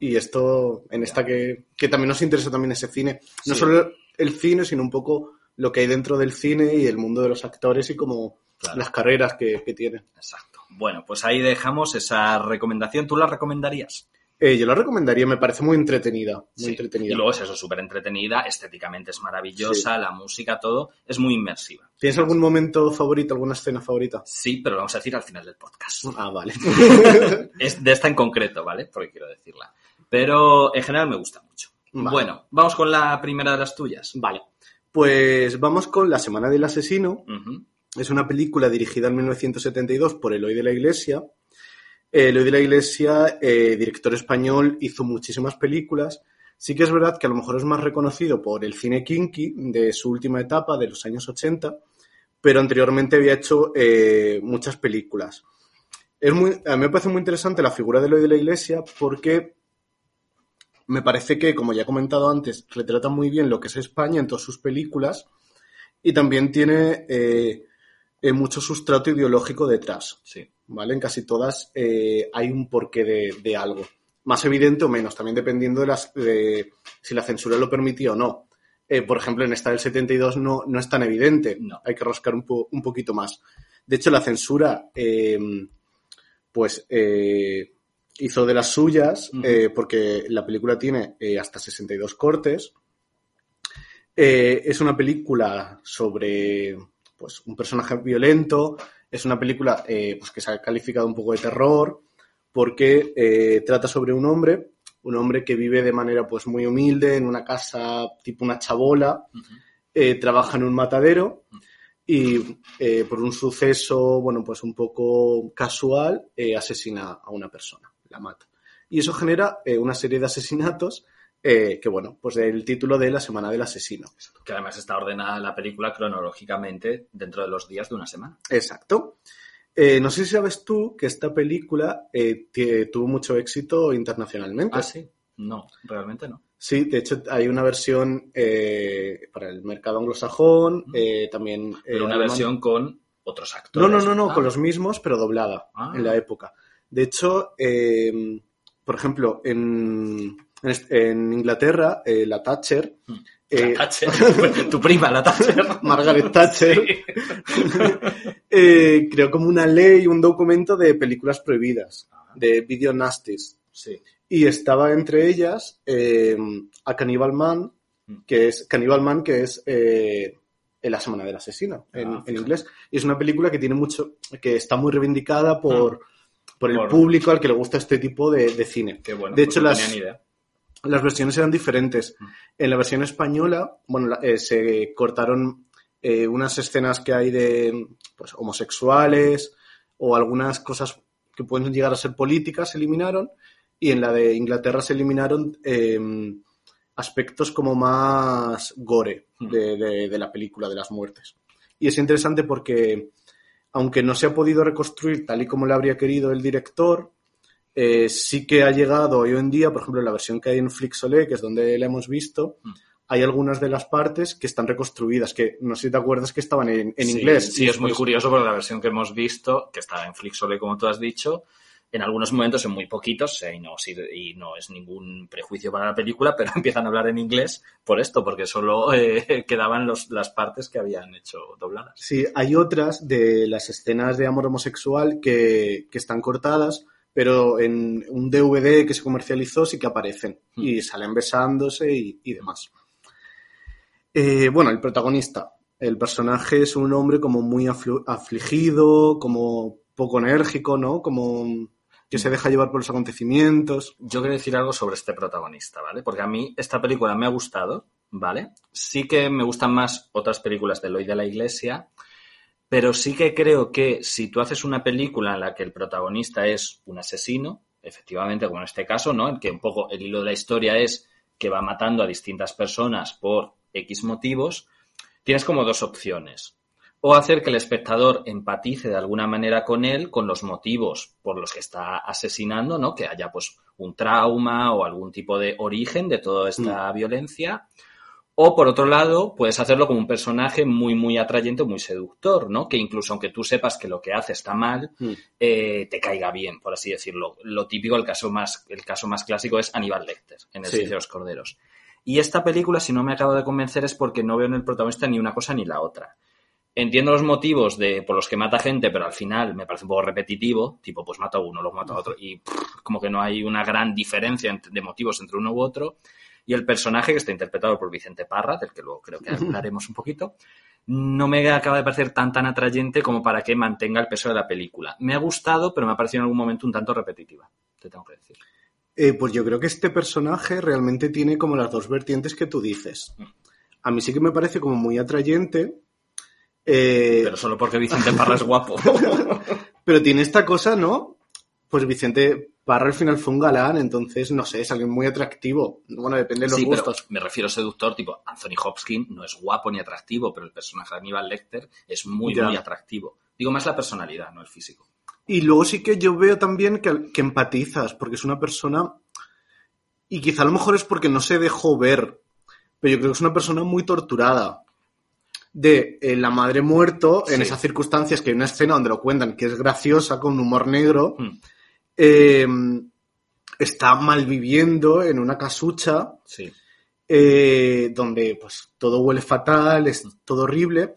C: Y esto, en esta que, que también nos interesa también ese cine. No
B: Sí.
C: solo el cine, sino un poco lo que hay dentro del cine y el mundo de los actores y como
B: Claro.
C: las carreras que, que tienen.
B: Exacto. Bueno, pues ahí dejamos esa recomendación. ¿Tú la recomendarías?
C: Eh, yo la recomendaría, me parece muy entretenida. Muy
B: Sí.
C: entretenida.
B: Y luego es eso, súper entretenida, estéticamente es maravillosa, la música, todo, es muy inmersiva.
C: ¿Tienes algún momento favorito, alguna escena favorita?
B: Sí, pero lo vamos a decir al final del podcast.
C: Ah, vale.
B: Es de esta en concreto, ¿vale? Porque quiero decirla. Pero en general me gusta mucho.
C: Vale.
B: Bueno, vamos con la primera de las tuyas.
C: vale. Pues vamos con La Semana del Asesino. Es una película dirigida en 1972 por Eloy de la Iglesia. Eloy de la Iglesia, eh, director español, hizo muchísimas películas. Sí que es verdad que a lo mejor es más reconocido por el cine kinky de su última etapa, de los años 80, pero anteriormente había hecho eh, muchas películas. Es muy, a mí me parece muy interesante la figura de Eloy de la Iglesia porque me parece que, como ya he comentado antes, retrata muy bien lo que es España en todas sus películas y también tiene eh, eh, mucho sustrato ideológico detrás.
B: Sí.
C: ¿Vale? En casi todas eh, hay un porqué de, de algo. Más evidente o menos, también dependiendo de, las, de si la censura lo permitía o no. Eh, por ejemplo, en esta del 72 no, no es tan evidente.
B: No.
C: Hay que rascar un, po- un poquito más. De hecho, la censura, pues, hizo de las suyas, eh, porque la película tiene eh, hasta 62 cortes. Eh, es una película sobre pues, un personaje violento. Es una película eh, pues, que se ha calificado un poco de terror porque trata sobre un hombre, un hombre que vive de manera pues muy humilde en una casa tipo una chabola, trabaja en un matadero y eh, por un suceso, bueno, pues un poco casual, eh, asesina a una persona, la mata. Y eso genera eh, una serie de asesinatos eh, que, bueno, pues el título de La Semana del Asesino.
B: Que además está ordenada la película cronológicamente dentro de los días de una semana.
C: Exacto. Eh, no sé si sabes tú que esta película tuvo mucho éxito internacionalmente.
B: Ah, sí. No, realmente no.
C: Sí, de hecho hay una versión para el mercado anglosajón, eh, también...
B: Pero una
C: alemán.
B: versión con otros
C: No,
B: actores.
C: no, no, no,
B: Ah,
C: con los mismos, pero doblada
B: Ah.
C: en la época. De hecho, eh, por ejemplo, en, en est- en Inglaterra, eh, la Thatcher,
B: La
C: eh,
B: Thatcher, tu prima, la Thatcher.
C: Margaret Thatcher, creó como una ley, un documento de películas prohibidas, de video nasties.
B: Sí.
C: Y estaba entre ellas a Cannibal Man,
B: Mm.
C: que es Cannibal Man, que es en la semana del asesino en,
B: Ah,
C: en inglés. Y es una película que tiene mucho, que está muy reivindicada por, por el.
B: Por-
C: público al que le gusta este tipo de, de cine.
B: Qué bueno.
C: De hecho,
B: no
C: las-
B: idea.
C: Las versiones eran diferentes.
B: Mm.
C: En la versión española, bueno, eh, se cortaron eh, unas escenas que hay de pues, homosexuales o algunas cosas que pueden llegar a ser políticas se eliminaron y en la de Inglaterra se eliminaron eh, aspectos como más gore
B: Mm.
C: de, de- de la película, de las muertes. Y es interesante porque, aunque no se ha podido reconstruir tal y como lo habría querido el director, eh, sí que ha llegado hoy en día, por ejemplo, en la versión que hay en Flixolé, que es donde la hemos visto,
B: Mm.
C: hay algunas de las partes que están reconstruidas, que no sé si te acuerdas que estaban en, en
B: Sí,
C: inglés.
B: Sí, es muy curioso porque la versión que hemos visto, que está en Flixole, como tú has dicho, en algunos momentos, en muy poquitos, eh, y no, y no es ningún prejuicio para la película, pero empiezan a hablar en inglés por esto, porque solo eh, quedaban los, las partes que habían hecho dobladas.
C: Sí, hay otras de las escenas de amor homosexual que, que están cortadas, pero en un DVD que se comercializó sí que aparecen
B: Mm.
C: y salen besándose y, y demás. Eh, bueno, el protagonista. El personaje es un hombre como muy afligido, como poco enérgico, ¿no? Como que se deja llevar por los acontecimientos.
B: Yo quiero decir algo sobre este protagonista, ¿vale? Porque a mí esta película me ha gustado, ¿vale? Sí que me gustan más otras películas de Eloy de la Iglesia, pero sí que creo que si tú haces una película en la que el protagonista es un asesino, efectivamente, como en este caso, ¿no? En que un poco el hilo de la historia es que va matando a distintas personas por X motivos, tienes como dos opciones. O hacer que el espectador empatice de alguna manera con él, con los motivos por los que está asesinando, ¿no? Que haya pues un trauma o algún tipo de origen de toda esta violencia. O por otro lado, puedes hacerlo como un personaje muy, muy atrayente, muy seductor, ¿no? Que incluso aunque tú sepas que lo que hace está mal,
C: Mm.
B: eh, te caiga bien, por así decirlo. Lo típico, el caso más, el caso más clásico es Aníbal Lecter, en El
C: Sí.
B: De los Corderos. Y esta película, si no me acabo de convencer, es porque no veo en el protagonista ni una cosa ni la otra. Entiendo los motivos de por los que mata gente, pero al final me parece un poco repetitivo, tipo, pues mata a uno, luego mata a otro, y pff, como que no hay una gran diferencia de motivos entre uno u otro. Y el personaje, que está interpretado por Vicente Parra, del que luego creo que hablaremos un poquito, no me acaba de parecer tan tan atrayente como para que mantenga el peso de la película. Me ha gustado, pero me ha parecido en algún momento un tanto repetitiva, te tengo que decir.
C: Eh, pues yo creo que este personaje realmente tiene como las dos vertientes que tú dices. A mí sí que me parece como muy atrayente. Eh,
B: Pero solo porque Vicente Parra es guapo.
C: pero tiene esta cosa, ¿no? Pues Vicente Parra al final fue un galán, entonces, no sé, es alguien muy atractivo. Bueno, depende de los
B: Sí, pero
C: gustos.
B: me refiero a seductor, tipo Anthony Hopkins no es guapo ni atractivo, pero el personaje de Aníbal Lecter es muy,
C: Ya.
B: muy atractivo. Digo más la personalidad, no el físico.
C: Y luego sí que yo veo también que, que empatizas, porque es una persona, y quizá a lo mejor es porque no se dejó ver, pero yo creo que es una persona muy torturada. De eh, la madre muerto, en
B: Sí.
C: esas circunstancias, que hay una escena donde lo cuentan, que es graciosa, con humor negro,
B: Hmm,
C: eh, está malviviendo en una casucha,
B: Sí.
C: eh, donde pues todo huele fatal, es todo horrible.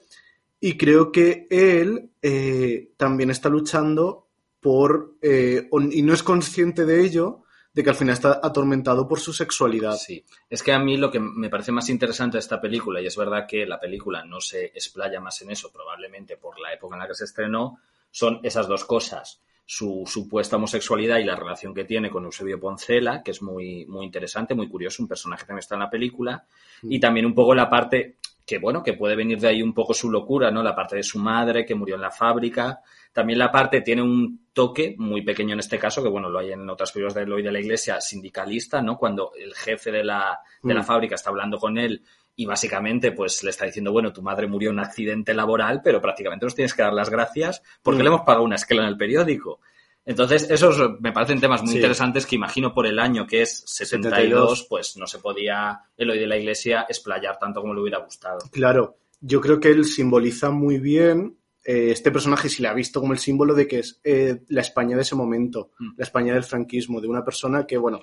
C: Y creo que él eh, también está luchando por, y no es consciente de ello, de que al final está atormentado por su sexualidad.
B: Sí, es que a mí lo que me parece más interesante de esta película, y es verdad que la película no se explaya más en eso, probablemente por la época en la que se estrenó, son esas dos cosas. Su supuesta homosexualidad y la relación que tiene con Eusebio Poncela, que es muy, muy interesante, muy curioso, un personaje que también está en la película, y también un poco la parte que, bueno, que puede venir de ahí un poco su locura, ¿no? La parte de su madre, que murió en la fábrica. También la parte tiene un toque muy pequeño en este caso, que bueno, lo hay en otras películas de Eloy de la Iglesia, sindicalista, ¿no? Cuando el jefe de la, de la
C: Mm.
B: fábrica está hablando con él y básicamente pues le está diciendo, bueno, tu madre murió en un accidente laboral, pero prácticamente nos tienes que dar las gracias porque
C: Mm.
B: le hemos pagado una esquela en el periódico. Entonces, esos me parecen temas muy
C: Sí.
B: interesantes que imagino por el año que es 72,
C: 72,
B: pues no se podía Eloy de la Iglesia explayar tanto como le hubiera gustado.
C: Claro, yo creo que él simboliza muy bien eh, este personaje, si le ha visto como el símbolo de que es eh, la España de ese momento,
B: Mm.
C: la España del franquismo, de una persona que, bueno,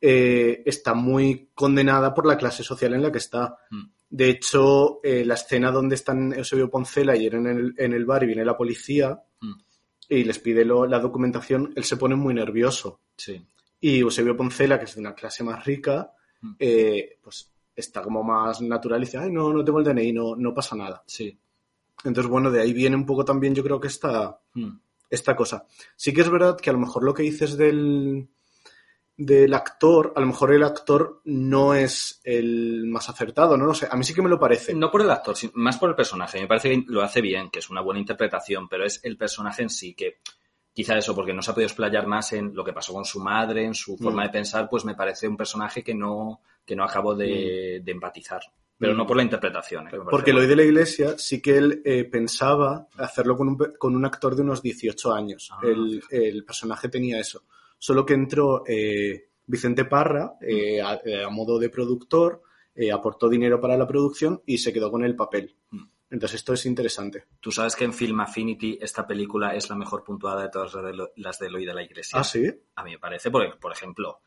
C: eh, está muy condenada por la clase social en la que está.
B: Mm.
C: De hecho, eh, la escena donde están Eusebio Poncela y en el, en el bar y viene la policía
B: Mm.
C: Y les pide lo- la documentación, él se pone muy nervioso.
B: Sí.
C: Y Eusebio Poncela, que es de una clase más rica,
B: Mm.
C: eh, pues está como más natural y dice, ay, no, no tengo el DNI, no, no pasa nada.
B: Sí.
C: Entonces, bueno, de ahí viene un poco también yo creo que esta,
B: Mm.
C: esta cosa. Sí que es verdad que a lo mejor lo que dices del, del actor, a lo mejor el actor no es el más acertado, ¿no? No sé, a mí sí que me lo parece.
B: No por el actor, más por el personaje. Me parece que lo hace bien, que es una buena interpretación, pero es el personaje en sí que quizá eso, porque no se ha podido explayar más en lo que pasó con su madre, en su forma
C: Mm.
B: de pensar, pues me parece un personaje que no, que no acabo de, de empatizar. Pero
C: Mm.
B: no por la interpretación. ¿eh?
C: Porque lo de la iglesia sí que él eh, pensaba hacerlo con un, con un actor de unos 18 años.
B: Ah,
C: el, el personaje tenía eso. Solo que entró eh, Vicente Parra eh, a, eh, a modo de productor, eh, aportó dinero para la producción y se quedó con el papel.
B: Mm.
C: Entonces esto es interesante.
B: Tú sabes que en Film Affinity esta película es la mejor puntuada de todas las de, lo- las de Eloy de la Iglesia.
C: Ah, sí.
B: A mí me parece, porque, por ejemplo,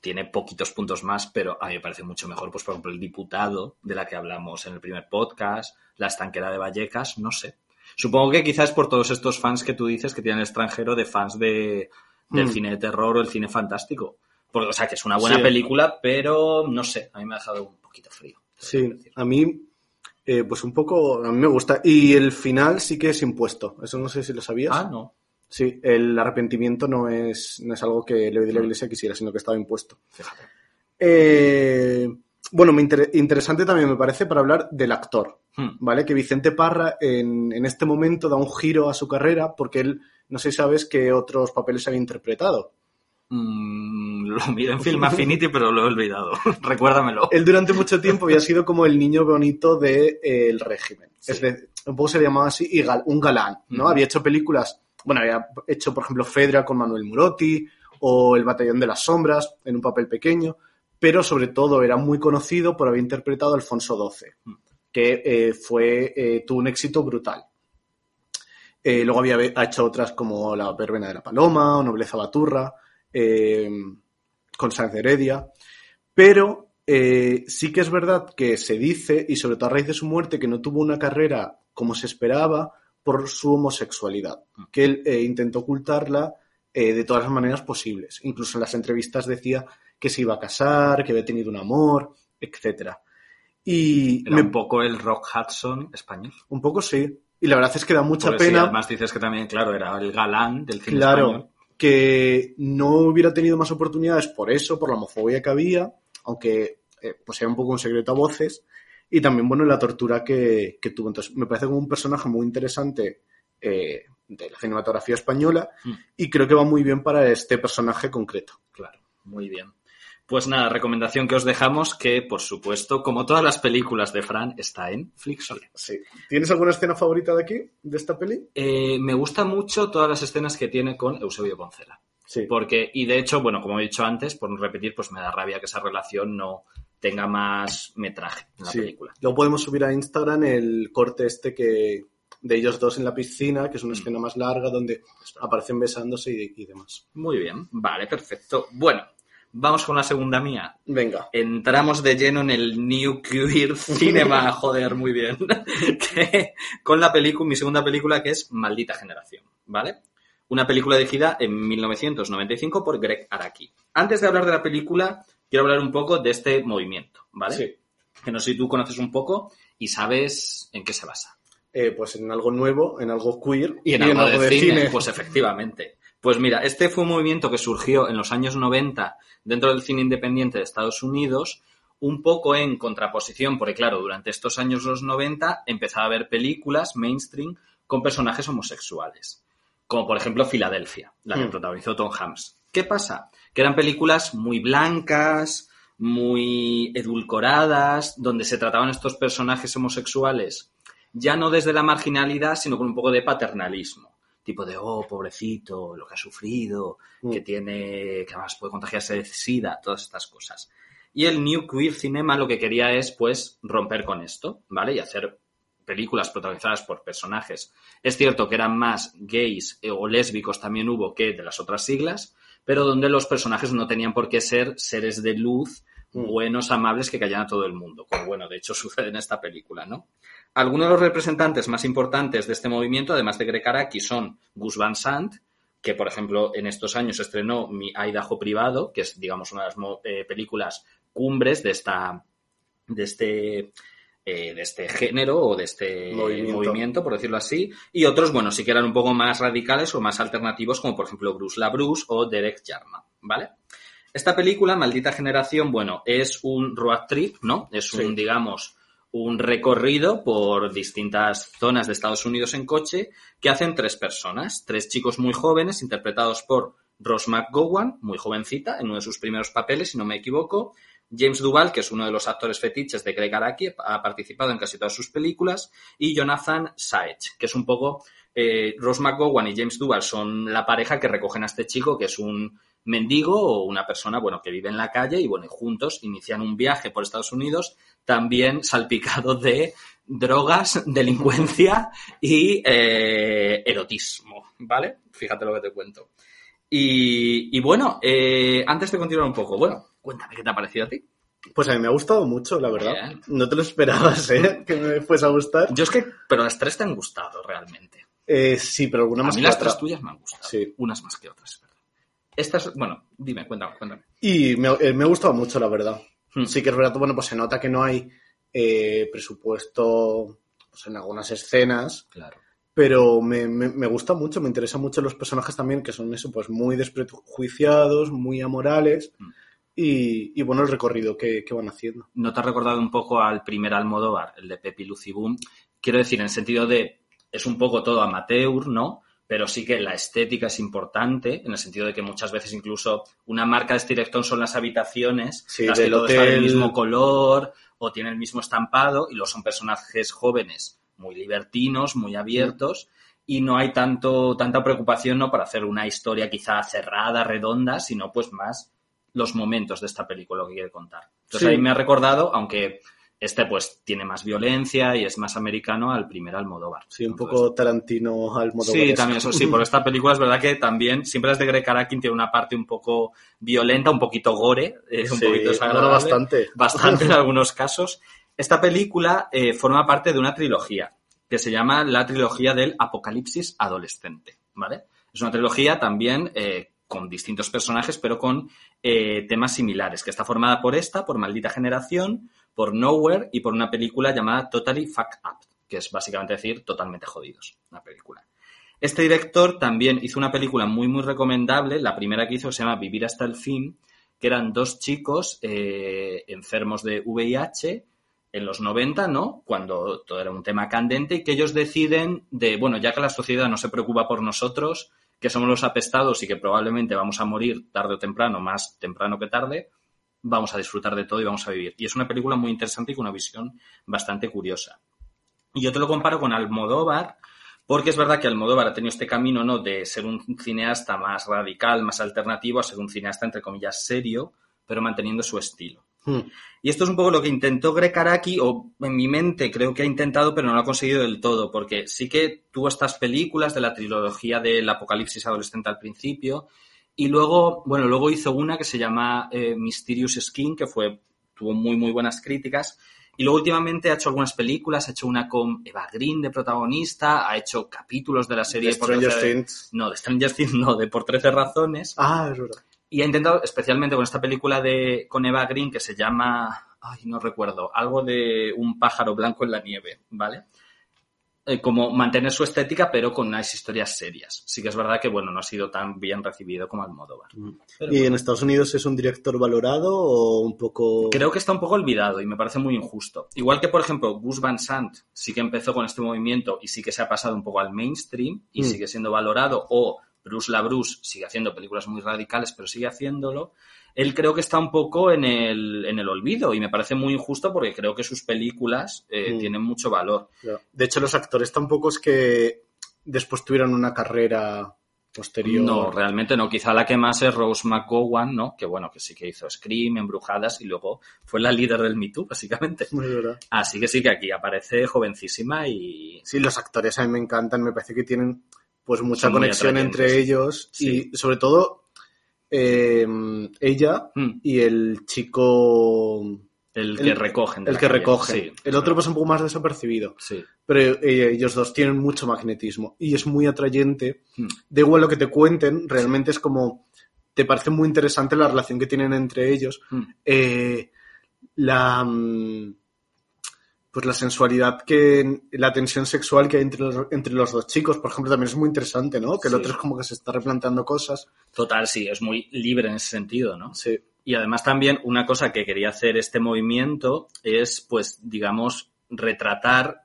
B: tiene poquitos puntos más, pero a mí me parece mucho mejor, pues, por ejemplo, el diputado, de la que hablamos en el primer podcast, la estanquera de Vallecas, no sé. Supongo que quizás por todos estos fans que tú dices que tienen el extranjero de fans de, del
C: Hmm.
B: cine de terror o el cine fantástico. Porque, o sea, que es una buena
C: Sí.
B: película, pero no sé, a mí me ha dejado un poquito frío.
C: Sí, a mí, eh, pues un poco, a mí me gusta. Y el final sí que es impuesto. Eso no sé si lo sabías.
B: Ah, no.
C: Sí, el arrepentimiento no es, no es algo que Leo de la
B: Mm.
C: Iglesia quisiera, sino que estaba impuesto.
B: Fíjate.
C: Eh, bueno, me inter- interesante también me parece para hablar del actor,
B: Hmm.
C: ¿vale? Que Vicente Parra en, en este momento da un giro a su carrera porque él, no sé si sabes qué otros papeles había interpretado.
B: Mm, lo miro en Film Affinity, pero lo he olvidado. Recuérdamelo.
C: Él durante mucho tiempo había sido como el niño bonito del régimen.
B: Sí.
C: Es decir, un poco se le llamaba así, y gal- un galán, ¿no?
B: Ujú.
C: Había hecho películas, bueno, había hecho, por ejemplo, Fedra con Manuel Murotti o El Batallón de las Sombras en un papel pequeño, pero sobre todo era muy conocido por haber interpretado a Alfonso XII,
B: Mm.
C: que eh, fue, eh, tuvo un éxito brutal. Eh, luego había ha hecho otras como La Verbena de la Paloma o Nobleza Baturra, con de Heredia. Pero sí que es verdad que se dice, y sobre todo a raíz de su muerte, que no tuvo una carrera como se esperaba por su homosexualidad, que él intentó ocultarla de todas las maneras posibles. Incluso en las entrevistas decía que se iba a casar, que había tenido un amor, etcétera. Y
B: Era
C: me-
B: un poco el Rock Hudson español.
C: un poco sí. Y la verdad es que da mucha
B: Porque sí,
C: pena.
B: además dices que también, claro, era el galán del cine
C: Claro,
B: español.
C: que no hubiera tenido más oportunidades por eso, por la homofobia que había, aunque eh, pues era un poco un secreto a voces, y también, bueno, la tortura que, que tuvo. Entonces, me parece como un personaje muy interesante eh, de la cinematografía española
B: Mm.
C: y creo que va muy bien para este personaje concreto.
B: Claro, muy bien. Pues nada, recomendación que os dejamos que, por supuesto, como todas las películas de Fran, está en Flixolia.
C: Sí. ¿Tienes alguna escena favorita de aquí, de esta peli?
B: Eh, me gustan mucho todas las escenas que tiene con Eusebio Poncela.
C: Sí.
B: Porque, y de hecho, bueno, como he dicho antes, por no repetir, pues me da rabia que esa relación no tenga más metraje en la
C: Sí.
B: película.
C: Luego podemos subir a Instagram el corte este que de ellos dos en la piscina, que es una
B: Mm.
C: escena más larga donde aparecen besándose y, y demás.
B: Muy bien, vale, perfecto. Bueno, vamos con la segunda mía.
C: Venga.
B: entramos de lleno en el New Queer Cinema, joder, muy bien, que- con la película, mi segunda película que es Maldita Generación, ¿vale? Una película dirigida en 1995 por Greg Araki. Antes de hablar de la película, quiero hablar un poco de este movimiento, ¿vale?
C: Sí.
B: Que no sé si tú conoces un poco y sabes en qué se basa.
C: Eh, pues en algo nuevo, en algo queer
B: Y en algo de, cine, pues efectivamente. Pues mira, este fue un movimiento que surgió en los años 90 dentro del cine independiente de Estados Unidos, un poco en contraposición, porque claro, durante estos años los 90 empezaba a haber películas mainstream con personajes homosexuales, como por ejemplo Filadelfia, la que
C: Hmm.
B: protagonizó Tom Hanks. ¿Qué pasa? Que eran películas muy blancas, muy edulcoradas, donde se trataban estos personajes homosexuales ya no desde la marginalidad, sino con un poco de paternalismo. Tipo de, oh, pobrecito, lo que ha sufrido,
C: Mm.
B: que tiene, que además puede contagiarse de sida, todas estas cosas. Y el New Queer Cinema lo que quería es, pues, romper con esto, ¿vale? Y hacer películas protagonizadas por personajes. Es cierto que eran más gays eh, o lésbicos también hubo que de las otras siglas, pero donde los personajes no tenían por qué ser seres de luz,
C: Mm.
B: buenos, amables, que callan a todo el mundo. Como bueno, de hecho sucede en esta película, ¿no? Algunos de los representantes más importantes de este movimiento, además de Greg Araki, son Gus Van Sant, que por ejemplo en estos años estrenó Mi Idaho Privado, que es digamos una de las eh, películas cumbres de esta de este eh, de este género o de este
C: Movimiento.
B: movimiento. por decirlo así, y otros, bueno, sí que eran un poco más radicales o más alternativos, como por ejemplo Bruce LaBruce o Derek Jarman, ¿vale? Esta película, Maldita Generación, bueno, es un road trip, ¿no? Es un,
C: Sí.
B: digamos, un recorrido por distintas zonas de Estados Unidos en coche que hacen tres personas, tres chicos muy jóvenes interpretados por Ross McGowan, muy jovencita, en uno de sus primeros papeles, si no me equivoco, James Duval, que es uno de los actores fetiches de Greg Araki, ha participado en casi todas sus películas, y Jonathan Saech, que es un poco... eh, Ross McGowan y James Duval son la pareja que recogen a este chico, que es un mendigo o una persona, bueno, que vive en la calle y, bueno, juntos inician un viaje por Estados Unidos también salpicado de drogas, delincuencia y eh, erotismo, ¿vale? Fíjate lo que te cuento. Y, y bueno, eh, antes de continuar un poco, bueno, cuéntame qué te ha parecido a ti.
C: Pues a mí me ha gustado mucho, la verdad.
B: Bien.
C: No te lo esperabas, ¿eh? Que me fuese a gustar.
B: Yo es que, pero las tres te han gustado realmente.
C: Eh, sí, pero alguna
B: A
C: más
B: mí
C: que
B: las tres tuyas me han gustado.
C: Sí.
B: Unas más que otras. Estas, bueno, dime, cuéntame, cuéntame.
C: Y me, eh, me ha gustado mucho, la verdad.
B: Hmm.
C: Sí que es verdad, bueno, pues se nota que no hay eh, presupuesto pues, en algunas escenas,
B: Claro.
C: pero me, me, me gusta mucho, me interesan mucho los personajes también, que son eso, pues muy desprejuiciados, muy amorales,
B: Hmm.
C: y, y bueno, el recorrido que, que van haciendo.
B: ¿No te ha recordado un poco al primer Almodóvar, el de Pepi Lucy Boom? Quiero decir, en el sentido de, es un poco todo amateur, ¿no? Pero sí que la estética es importante, en el sentido de que muchas veces incluso una marca de director son las habitaciones,
C: Sí,
B: las que todo está del mismo color o tiene el mismo estampado y los son personajes jóvenes muy libertinos, muy abiertos y no hay tanto tanta preocupación no para hacer una historia quizá cerrada, redonda, sino pues más los momentos de esta película lo que quiere contar. Entonces
C: Sí.
B: ahí me ha recordado, aunque este pues tiene más violencia y es más americano al primer Almodóvar.
C: Sí, un
B: Entonces,
C: poco Tarantino al modo
B: Sí, también eso sí, por esta película es verdad que también, siempre las de Greg Araki tiene una parte un poco violenta, un poquito gore, eh, un
C: Sí,
B: poquito desagradable.
C: bastante.
B: Bastante en algunos casos. Esta película eh, forma parte de una trilogía que se llama la trilogía del apocalipsis adolescente, ¿vale? Es una trilogía también eh, con distintos personajes, pero con eh, temas similares, que está formada por esta, por Maldita Generación, por Nowhere y por una película llamada Totally Fucked Up, que es básicamente decir totalmente jodidos, una película. Este director también hizo una película muy, muy recomendable. La primera que hizo se llama Vivir hasta el fin, que eran dos chicos eh, enfermos de VIH en los 90, ¿no? Cuando todo era un tema candente y que ellos deciden de, bueno, ya que la sociedad no se preocupa por nosotros, que somos los apestados y que probablemente vamos a morir tarde o temprano, más temprano que tarde, vamos a disfrutar de todo y vamos a vivir. Y es una película muy interesante y con una visión bastante curiosa. Y yo te lo comparo con Almodóvar, porque es verdad que Almodóvar ha tenido este camino, ¿no? De ser un cineasta más radical, más alternativo, a ser un cineasta, entre comillas, serio, pero manteniendo su estilo.
C: Hmm.
B: Y esto es un poco lo que intentó Greg Araki, o en mi mente creo que ha intentado, pero no lo ha conseguido del todo, porque sí que tuvo estas películas de la trilogía del apocalipsis adolescente al principio, y luego, bueno, luego hizo una que se llama eh, Mysterious Skin, que fue, tuvo muy, muy buenas críticas, y luego últimamente ha hecho algunas películas, ha hecho una con Eva Green de protagonista, ha hecho capítulos de la serie
C: De Stranger
B: 13
C: Things.
B: No, de Stranger Things no, de Por 13 razones.
C: Ah, es verdad.
B: Y ha intentado, especialmente con esta película de con Eva Green que se llama, ay, no recuerdo, algo de un pájaro blanco en la nieve, ¿vale? Eh, como mantener su estética, pero con unas historias serias. Sí que es verdad que, bueno, no ha sido tan bien recibido como Almodóvar. Pero
C: ¿Y
B: bueno.
C: en Estados Unidos es un director valorado o un poco...?
B: Creo que está un poco olvidado y me parece muy injusto. Igual que, por ejemplo, Gus Van Sant sí que empezó con este movimiento y sí que se ha pasado un poco al mainstream y
C: Mm.
B: sigue siendo valorado, o Bruce LaBruce sigue haciendo películas muy radicales, pero sigue haciéndolo. Él creo que está un poco en el, en el olvido y me parece muy injusto porque creo que sus películas eh,
C: Mm.
B: tienen mucho valor.
C: De hecho, los actores tampoco es que después tuvieran una carrera posterior.
B: No, realmente no. Quizá la que más es Rose McGowan, ¿no? Que bueno, que sí que hizo Scream, Embrujadas y luego fue la líder del Me Too, básicamente.
C: Es verdad.
B: Así que sí que aquí aparece jovencísima y
C: Sí, los actores a mí me encantan, me parece que tienen pues mucha
B: Son muy
C: conexión entre ellos
B: Sí.
C: y sobre todo eh, ella
B: Mm,
C: y el chico
B: el,
C: El-
B: que recogen. de
C: el que
B: calle.
C: recoge.
B: Sí,
C: el otro pasa un poco más desapercibido,
B: Sí.
C: pero eh, ellos dos tienen mucho magnetismo y es muy atrayente.
B: Mm.
C: Da igual lo que te cuenten, realmente es como te parece muy interesante la relación que tienen entre ellos.
B: Mm.
C: Eh, la mm, pues la sensualidad que la tensión sexual que hay entre los, entre los dos chicos, por ejemplo, también es muy interesante, ¿no? Que el
B: Sí.
C: otro es como que se está replanteando cosas.
B: Total, sí, es muy libre en ese sentido, ¿no?
C: Sí.
B: Y además también una cosa que quería hacer este movimiento es, pues, digamos, retratar,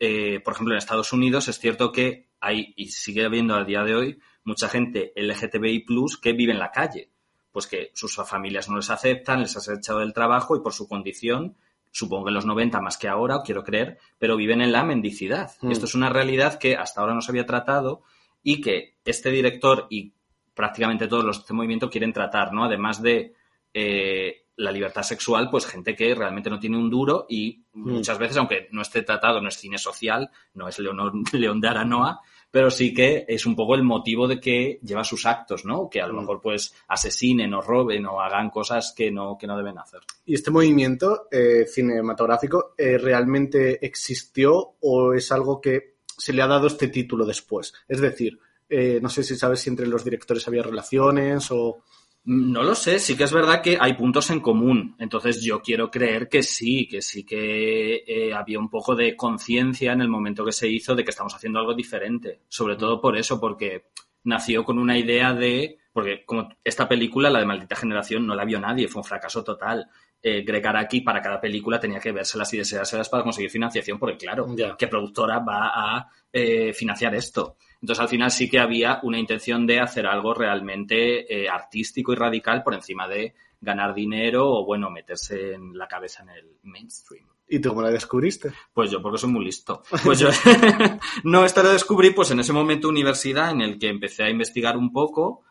B: eh, por ejemplo, en Estados Unidos es cierto que hay, y sigue habiendo a día de hoy, mucha gente LGTBI que vive en la calle. Pues que sus familias no les aceptan, les has echado del trabajo y por su condición, supongo que en los 90 más que ahora, quiero creer, pero viven en la mendicidad.
C: Mm.
B: Esto es una realidad que hasta ahora no se había tratado y que este director y prácticamente todos los de este movimiento quieren tratar, ¿no? Además de eh, la libertad sexual, pues gente que realmente no tiene un duro y muchas veces, aunque no esté tratado, no es cine social, no es Leonor, León de Aranoa, pero sí que es un poco el motivo de que lleva sus actos, ¿no? Que a lo
C: Mm.
B: mejor pues asesinen o roben o hagan cosas que no, que no deben hacer.
C: ¿Y este movimiento eh, cinematográfico eh, realmente existió o es algo que se le ha dado este título después? Es decir, eh, no sé si sabes si entre los directores había relaciones o...
B: No lo sé, sí que es verdad que hay puntos en común. Entonces yo quiero creer que sí, que sí que eh, había un poco de conciencia en el momento que se hizo de que estamos haciendo algo diferente. Sobre todo por eso, porque nació con una idea de... Porque como esta película, la de Maldita Generación, no la vio nadie, fue un fracaso total. Eh, Greg Araki para cada película tenía que vérselas y deseárselas para conseguir financiación, porque claro. ¿qué productora va a eh, financiar esto? Entonces, al final sí que había una intención de hacer algo realmente eh, artístico y radical por encima de ganar dinero o, bueno, meterse en la cabeza en el mainstream.
C: ¿Y tú cómo la descubriste?
B: Pues yo, porque soy muy listo. Pues yo, no, esto lo descubrí pues en ese momento universidad en el que empecé a investigar un poco.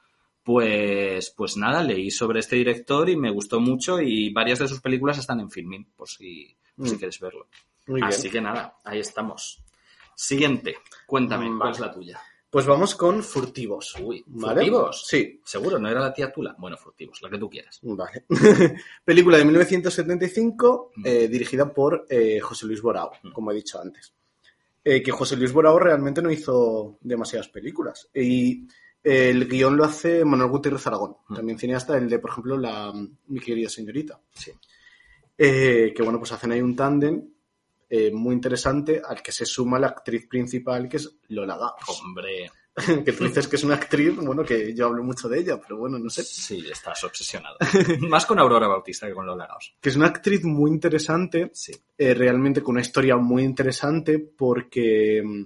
B: Pues, pues nada, leí sobre este director y me gustó mucho y varias de sus películas están en Filmin, por si, por si
C: Mm.
B: quieres verlo.
C: Muy bien.
B: Así que nada, ahí estamos. Siguiente, cuéntame, ¿cuál es la tuya?
C: Pues vamos con Furtivos.
B: Uy,
C: ¿vale?
B: ¿furtivos?
C: Sí.
B: ¿Seguro? ¿No era la tía Tula? Bueno, furtivos, la que tú quieras.
C: Vale. Película de 1975,
B: Mm.
C: eh, dirigida por eh, José Luis Borao,
B: Mm.
C: como he dicho antes. Eh, que José Luis Borao realmente no hizo demasiadas películas. Y el guion lo hace Manuel Gutiérrez Aragón,
B: Mm.
C: también cineasta, el de, por ejemplo, la Mi querida señorita.
B: Sí.
C: Eh, que bueno, pues hacen ahí un tándem eh, muy interesante al que se suma la actriz principal, que es Lola Gabs.
B: Hombre,
C: que tú dices que es una actriz, bueno, que yo hablo mucho de ella, pero bueno, no sé.
B: Sí, estás obsesionado. Más con Aurora Bautista que con Lola Gaos.
C: Que es una actriz muy interesante,
B: Sí.
C: eh, realmente con una historia muy interesante, porque mm,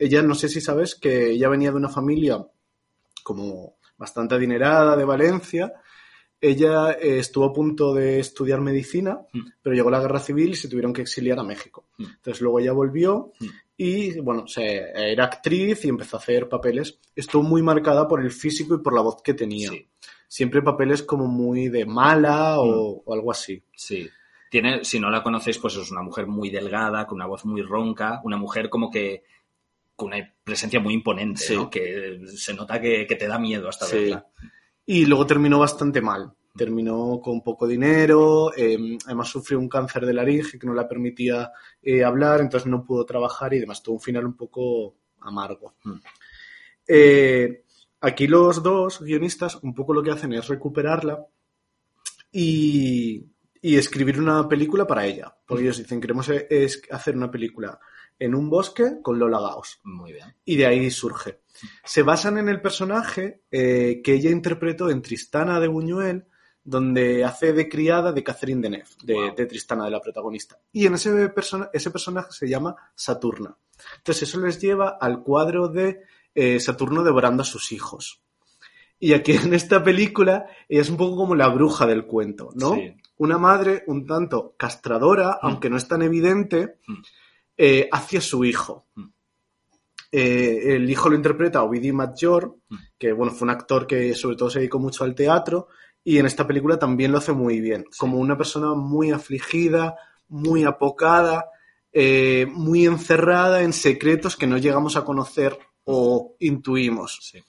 C: ella, no sé si sabes, que ella venía de una familia como bastante adinerada de Valencia. Ella eh, estuvo a punto de estudiar medicina,
B: Mm.
C: pero llegó la guerra civil y se tuvieron que exiliar a México.
B: Mm.
C: Entonces luego ella volvió
B: Mm.
C: y, bueno, se, era actriz y empezó a hacer papeles. Estuvo muy marcada por el físico y por la voz que tenía.
B: Sí.
C: Siempre papeles como muy de mala o, o algo así.
B: Sí. Tiene, si no la conocéis, pues es una mujer muy delgada, con una voz muy ronca, una mujer como que con una presencia muy imponente,
C: Sí.
B: ¿no? Que se nota que, que te da miedo hasta
C: Sí.
B: verla.
C: Y luego terminó bastante mal. Terminó con poco dinero, eh, además sufrió un cáncer de laringe que no la permitía eh, hablar, entonces no pudo trabajar y demás. Tuvo un final un poco amargo.
B: Mm.
C: Eh, aquí los dos guionistas un poco lo que hacen es recuperarla y, y escribir una película para ella. Porque ellos dicen, queremos es hacer una película en un bosque con Lola Gaos
B: Muy bien.
C: y de ahí surge. Se basan en el personaje eh, que ella interpretó en Tristana de Buñuel, donde hace de criada de Catherine Deneuve, de,
B: Wow.
C: de Tristana, de la protagonista. Y en ese, persona, ese personaje se llama Saturna. Entonces eso les lleva al cuadro de eh, Saturno devorando a sus hijos. Y aquí en esta película ella es un poco como la bruja del cuento, ¿no?
B: Sí.
C: Una madre un tanto castradora, aunque no es tan evidente,
B: Mm.
C: Eh, hacia su hijo.
B: Mm.
C: Eh, el hijo lo interpreta Ovidio Major,
B: Mm.
C: que bueno, fue un actor que sobre todo se dedicó mucho al teatro, y en esta película también lo hace muy bien,
B: Sí.
C: como una persona muy afligida, muy apocada, eh, muy encerrada en secretos que no llegamos a conocer o intuimos.
B: Sí.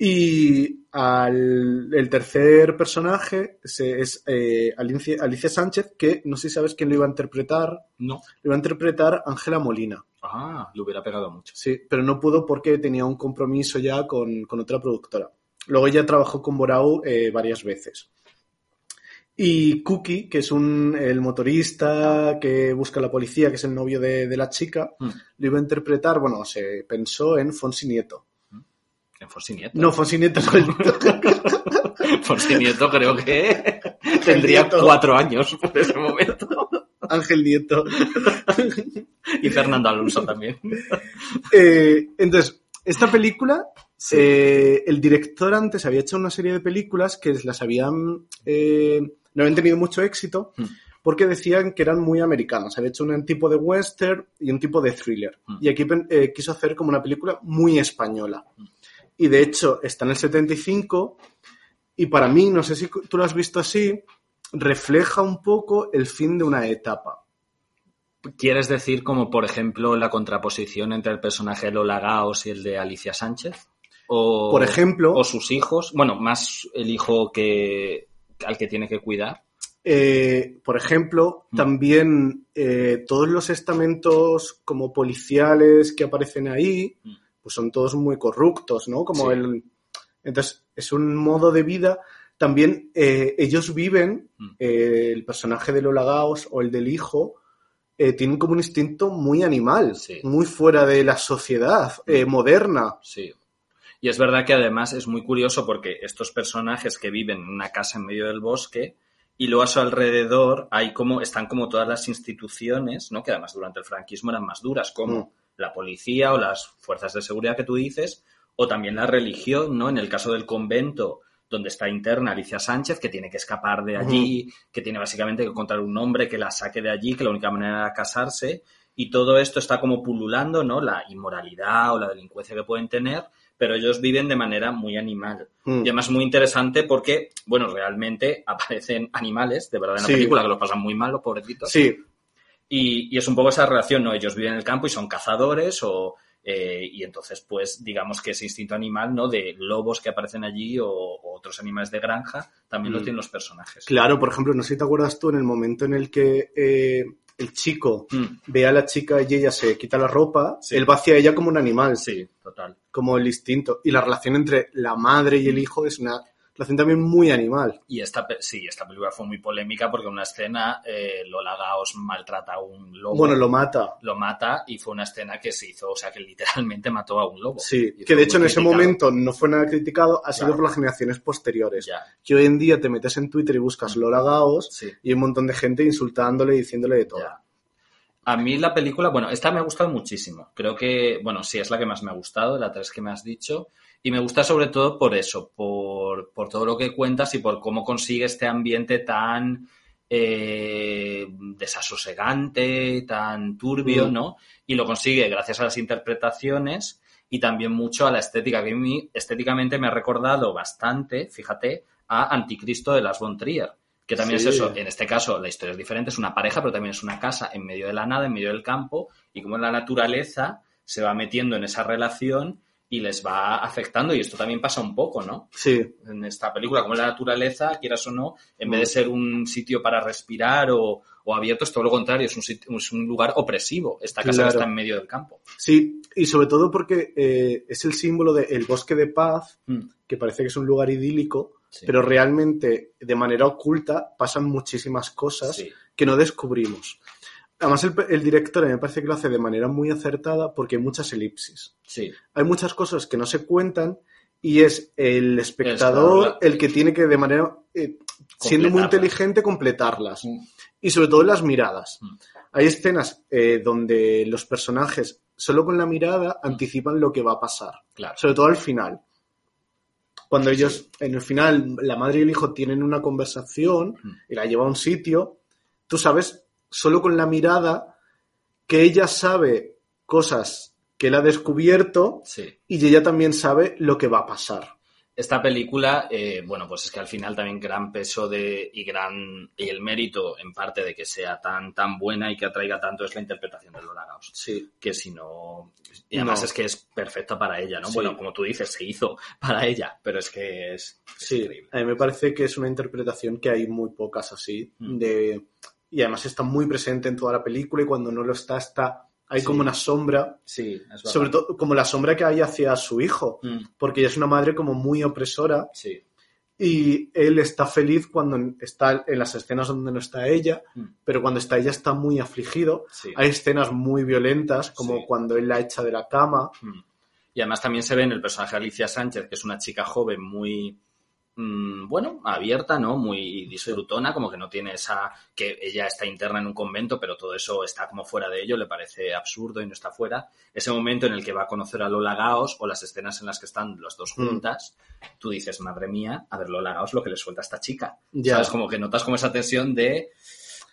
C: Y al, el tercer personaje se- es eh, Alicia, Alicia Sánchez, que no sé si sabes quién lo iba a interpretar.
B: No.
C: Lo iba a interpretar Ángela Molina.
B: Ah, le hubiera pegado mucho.
C: Sí, pero no pudo porque tenía un compromiso ya con, con otra productora. Luego ella trabajó con Borau eh, varias veces. Y Cookie, que es un, el motorista que busca a la policía, que es el novio de, de la chica,
B: Mm.
C: lo iba a interpretar, bueno, se pensó en Fonsi Nieto.
B: En Fonsi Nieto.
C: No, Fonsi Nieto no, el-
B: Fonsi Nieto creo que tendría
C: Nieto.
B: cuatro años por ese momento.
C: Ángel Nieto.
B: Y Fernando Alonso también.
C: Eh, entonces, esta película,
B: Sí.
C: eh, el director antes había hecho una serie de películas que las habían, eh, no habían tenido mucho éxito
B: Mm.
C: porque decían que eran muy americanos. Había hecho un tipo de western y un tipo de thriller.
B: Mm.
C: Y aquí quiso hacer como una película muy española. Y de hecho, está en el 75 y para mí, no sé si tú lo has visto así, refleja un poco el fin de una etapa.
B: ¿Quieres decir como, por ejemplo, la contraposición entre el personaje de Lola Gaos y el de Alicia Sánchez? O,
C: Por ejemplo,
B: o sus hijos. Bueno, más el hijo que al que tiene que cuidar.
C: Eh, por ejemplo,
B: Mm.
C: también eh, todos los estamentos como policiales que aparecen ahí,
B: Mm.
C: Pues son todos muy corruptos, ¿no? Como
B: Sí.
C: el. Entonces, es un modo de vida. También eh, ellos viven,
B: Mm.
C: eh, el personaje de Lola Gaos o el del hijo, eh, tienen como un instinto muy animal,
B: Sí.
C: muy fuera de la sociedad eh, moderna.
B: Sí. Y es verdad que además es muy curioso porque estos personajes que viven en una casa en medio del bosque y luego a su alrededor hay como, están como todas las instituciones, ¿no? Que además durante el franquismo eran más duras, como
C: Mm.
B: La policía o las fuerzas de seguridad que tú dices, o también la religión, ¿no? En el caso del convento, donde está interna Alicia Sánchez, que tiene que escapar de allí, que tiene básicamente que encontrar un hombre que la saque de allí, que la única manera era casarse, y todo esto está como pululando, ¿no? La inmoralidad o la delincuencia que pueden tener, pero ellos viven de manera muy animal.
C: Mm.
B: Y además muy interesante porque, bueno, realmente aparecen animales, de verdad, en la
C: Sí.
B: película, que los pasan muy mal, los pobrecitos.
C: Sí,
B: Y, y es un poco esa relación, ¿no? Ellos viven en el campo y son cazadores o... eh, y entonces, pues, digamos que ese instinto animal, ¿no? De lobos que aparecen allí o, o otros animales de granja, también lo
C: Mm.
B: tienen los personajes.
C: claro, por ejemplo, no sé si te acuerdas tú en el momento en el que eh, el chico
B: Mm,
C: ve a la chica y ella se quita la ropa,
B: Sí.
C: él va hacia ella como un animal,
B: Sí, total.
C: como el instinto. Y la relación entre la madre y el hijo es una lo hacen también muy animal.
B: Y esta, sí, esta película fue muy polémica porque en una escena eh, Lola Gaos maltrata a un lobo.
C: Bueno, lo mata.
B: lo mata y fue una escena que se hizo, o sea, que literalmente mató a un lobo.
C: Sí, que de hecho en ese momento no fue nada criticado, ha sido
B: Claro.
C: por las generaciones posteriores.
B: Ya,
C: Que hoy en día te metes en Twitter y buscas Lola Gaos
B: sí,
C: y hay un montón de gente insultándole y diciéndole de todo.
B: ya. A mí la película, bueno, esta me ha gustado muchísimo. Creo que, bueno, sí, es la que más me ha gustado, las tres que me has dicho. Y me gusta sobre todo por eso, por, por todo lo que cuentas y por cómo consigue este ambiente tan eh, desasosegante, tan turbio,
C: Mm.
B: ¿no? Y lo consigue gracias a las interpretaciones y también mucho a la estética, que a mí estéticamente me ha recordado bastante, fíjate, a Anticristo de Las von Trier, que también
C: Sí.
B: es eso, en este caso la historia es diferente, es una pareja, pero también es una casa en medio de la nada, en medio del campo, y como la naturaleza se va metiendo en esa relación y les va afectando, y esto también pasa un poco, ¿no?
C: Sí,
B: En esta película, como la naturaleza, quieras o no, en vez de
C: Mm.
B: ser un sitio para respirar o, o abierto, es todo lo contrario, es un, sitio- es un lugar opresivo, esta casa que está en medio del campo.
C: sí, y sobre todo porque eh, es el símbolo del bosque de paz,
B: Mm,
C: que parece que es un lugar idílico,
B: sí.
C: pero realmente de manera oculta pasan muchísimas cosas
B: Sí,
C: que no descubrimos. Además, el, el director me parece que lo hace de manera muy acertada porque hay muchas elipsis.
B: sí,
C: Hay muchas cosas que no se cuentan y es el espectador el que tiene que de manera, eh, siendo muy inteligente, completarlas.
B: Mm.
C: Y sobre todo las miradas.
B: Mm.
C: Hay escenas eh, donde los personajes, solo con la mirada, anticipan lo que va a pasar.
B: claro.
C: Sobre todo al final. Cuando
B: Sí.
C: ellos, en el final, la madre y el hijo tienen una conversación
B: Mm.
C: y la lleva a un sitio, tú sabes, solo con la mirada, que ella sabe cosas que él ha descubierto
B: Sí.
C: y ella también sabe lo que va a pasar.
B: Esta película, eh, bueno, pues es que al final también gran peso de y gran y el mérito en parte de que sea tan tan buena y que atraiga tanto es la interpretación de Lola Gaos.
C: Sí.
B: Que si no y además
C: No.
B: es que es perfecta para ella, ¿no?
C: Sí.
B: Bueno, como tú dices, se hizo para ella, pero es que es, es
C: Sí,
B: increíble.
C: a mí me parece que es una interpretación que hay muy pocas así.
B: Mm.
C: De, y además está muy presente en toda la película y cuando no lo está, está hay
B: Sí.
C: como una sombra,
B: Sí, es
C: sobre todo como la sombra que hay hacia su hijo,
B: Mm,
C: porque ella es una madre como muy opresora
B: sí,
C: y él está feliz cuando está en las escenas donde no está ella,
B: Mm.
C: pero cuando está ella está muy afligido.
B: sí.
C: Hay escenas muy violentas, como cuando él la echa de la cama.
B: Mm. Y además también se ve en el personaje de Alicia Sánchez, que es una chica joven muy, mm, bueno, abierta, ¿no? Muy disfrutona, como que no tiene esa, que ella está interna en un convento, pero todo eso está como fuera de ello, le parece absurdo y no está fuera. Ese momento en el que va a conocer a Lola Gaos o las escenas en las que están las dos
C: Mm.
B: juntas, tú dices, madre mía, a ver Lola Gaos lo que le suelta a esta chica.
C: Ya.
B: ¿Sabes? Como que notas como esa tensión de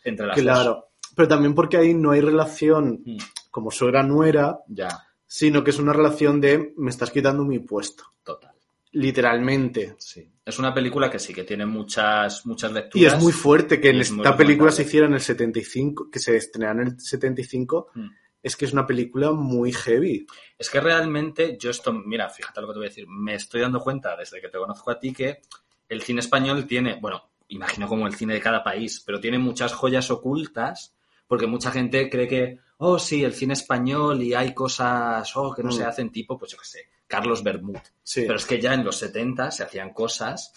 B: entre las dos.
C: Claro. Pero también porque ahí no hay relación
B: Mm,
C: como suegra-nuera,
B: Ya,
C: sino que es una relación de me estás quitando mi puesto.
B: total.
C: Literalmente.
B: Sí. Es una película que sí, que tiene muchas, muchas lecturas.
C: Y es muy fuerte que en
B: es
C: esta película se hiciera en el 75, que se estrenara en el 75,
B: Mm.
C: es que es una película muy heavy.
B: Es que realmente yo esto, mira, fíjate lo que te voy a decir, me estoy dando cuenta desde que te conozco a ti que el cine español tiene, bueno, imagino como el cine de cada país, pero tiene muchas joyas ocultas, porque mucha gente cree que, oh, sí, el cine español y hay cosas, oh, que no
C: Mm.
B: se hacen tipo, pues yo qué sé, Carlos Bermud.
C: Sí.
B: Pero es que ya en los 70 se hacían cosas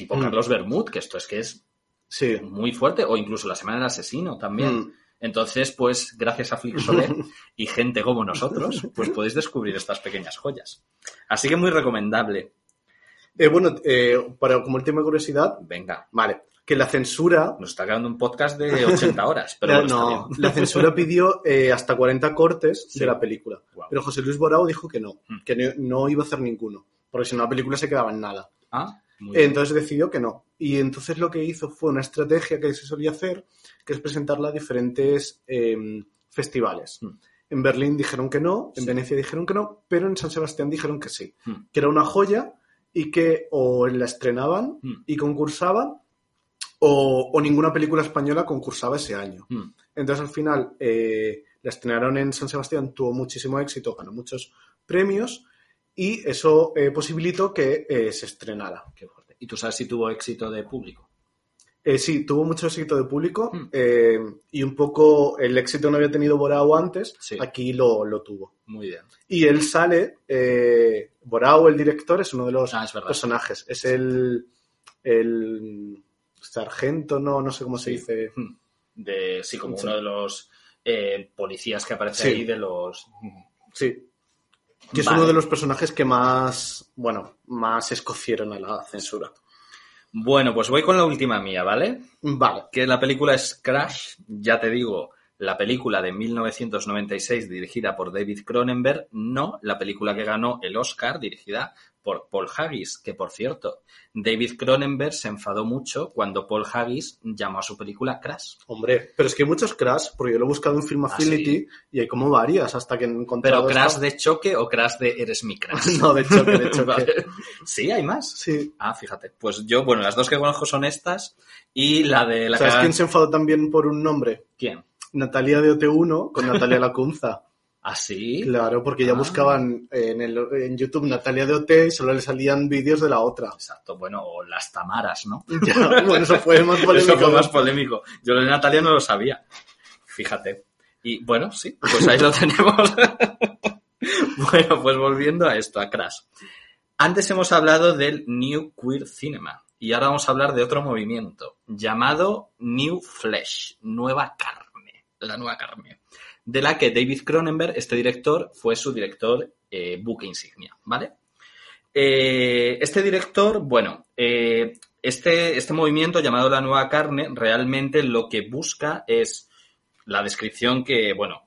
B: tipo
C: Mm.
B: Carlos Bermud, que esto es que es
C: sí.
B: muy fuerte, o incluso La Semana del Asesino también.
C: Mm.
B: Entonces, pues gracias a Flixolet y gente como nosotros, pues podéis descubrir estas pequeñas joyas. Así que muy recomendable.
C: Eh, bueno, eh, para, como última curiosidad,
B: Venga,
C: vale, que la censura...
B: nos está quedando un podcast de 80 horas, pero está
C: no,
B: bien.
C: la censura pidió eh, hasta 40 cortes
B: Sí.
C: de la película. Pero José Luis Borao dijo que no,
B: Mm.
C: que no, no iba a hacer ninguno, porque si no la película se quedaba en nada.
B: Ah, muy bien.
C: Entonces decidió que no. Y entonces lo que hizo fue una estrategia que se solía hacer, que es presentarla a diferentes eh, festivales.
B: Mm.
C: En Berlín dijeron que no, en
B: Sí.
C: Venecia dijeron que no, pero en San Sebastián dijeron que sí.
B: Mm.
C: Que era una joya y que o la estrenaban y concursaban o, o ninguna película española concursaba ese año.
B: Mm,
C: Entonces al final eh, la estrenaron en San Sebastián, tuvo muchísimo éxito, ganó muchos premios y eso eh, posibilitó que eh, se estrenara.
B: qué fuerte. ¿Y tú sabes si tuvo éxito de público?
C: Eh, sí, tuvo mucho éxito de público
B: Hmm.
C: eh, y un poco el éxito no había tenido Borao antes,
B: Sí.
C: aquí lo, lo tuvo.
B: Muy bien.
C: Y él sale, eh, Borao, el director, es uno de los
B: Ah, es
C: personajes. Es el, el sargento, no, no sé cómo se dice.
B: De, sí, como uno de los eh, policías que aparece
C: Sí.
B: ahí de los...
C: Sí. Que es
B: Vale.
C: uno de los personajes que más, bueno, más escocieron a la censura.
B: Bueno, pues voy con la última mía, ¿vale?
C: Vale.
B: que la película es Crash, ya te digo, la película de 1996 dirigida por David Cronenberg, no la película que ganó el Oscar dirigida por Paul Haggis, que por cierto, David Cronenberg se enfadó mucho cuando Paul Haggis llamó a su película Crash.
C: Hombre, pero es que hay muchos Crash, porque yo lo he buscado en Film
B: Ah,
C: Affinity y hay como varias hasta que he encontrado.
B: Pero Crash
C: esta.
B: de choque o Crash de eres mi Crash.
C: No, de choque, de choque.
B: Vale. Sí, hay más.
C: Sí.
B: Ah, fíjate. Pues yo, bueno, las dos que conozco son estas y la de la
C: ¿Sabes
B: que-
C: quién se enfadó también por un nombre?
B: ¿Quién?
C: Natalia de OT1 con Natalia Lacunza.
B: ¿Ah, sí?
C: Claro, porque ya
B: Ah.
C: buscaban en, el, en YouTube Natalia de OT y solo le salían vídeos de la otra.
B: Exacto, bueno, o las Tamaras, ¿no?
C: Ya, bueno, eso fue más polémico.
B: Eso fue más polémico. Yo lo de Natalia no lo sabía. Fíjate. Y bueno, sí, pues ahí lo tenemos. bueno, pues volviendo a esto, a Crash. Antes hemos hablado del New Queer Cinema y ahora vamos a hablar de otro movimiento llamado New Flesh, Nueva Carne, la nueva carne, de la que David Cronenberg, este director, fue su director eh, buque insignia, ¿vale? Eh, este director, bueno, eh, este, este movimiento llamado la nueva carne realmente lo que busca es la descripción que, bueno,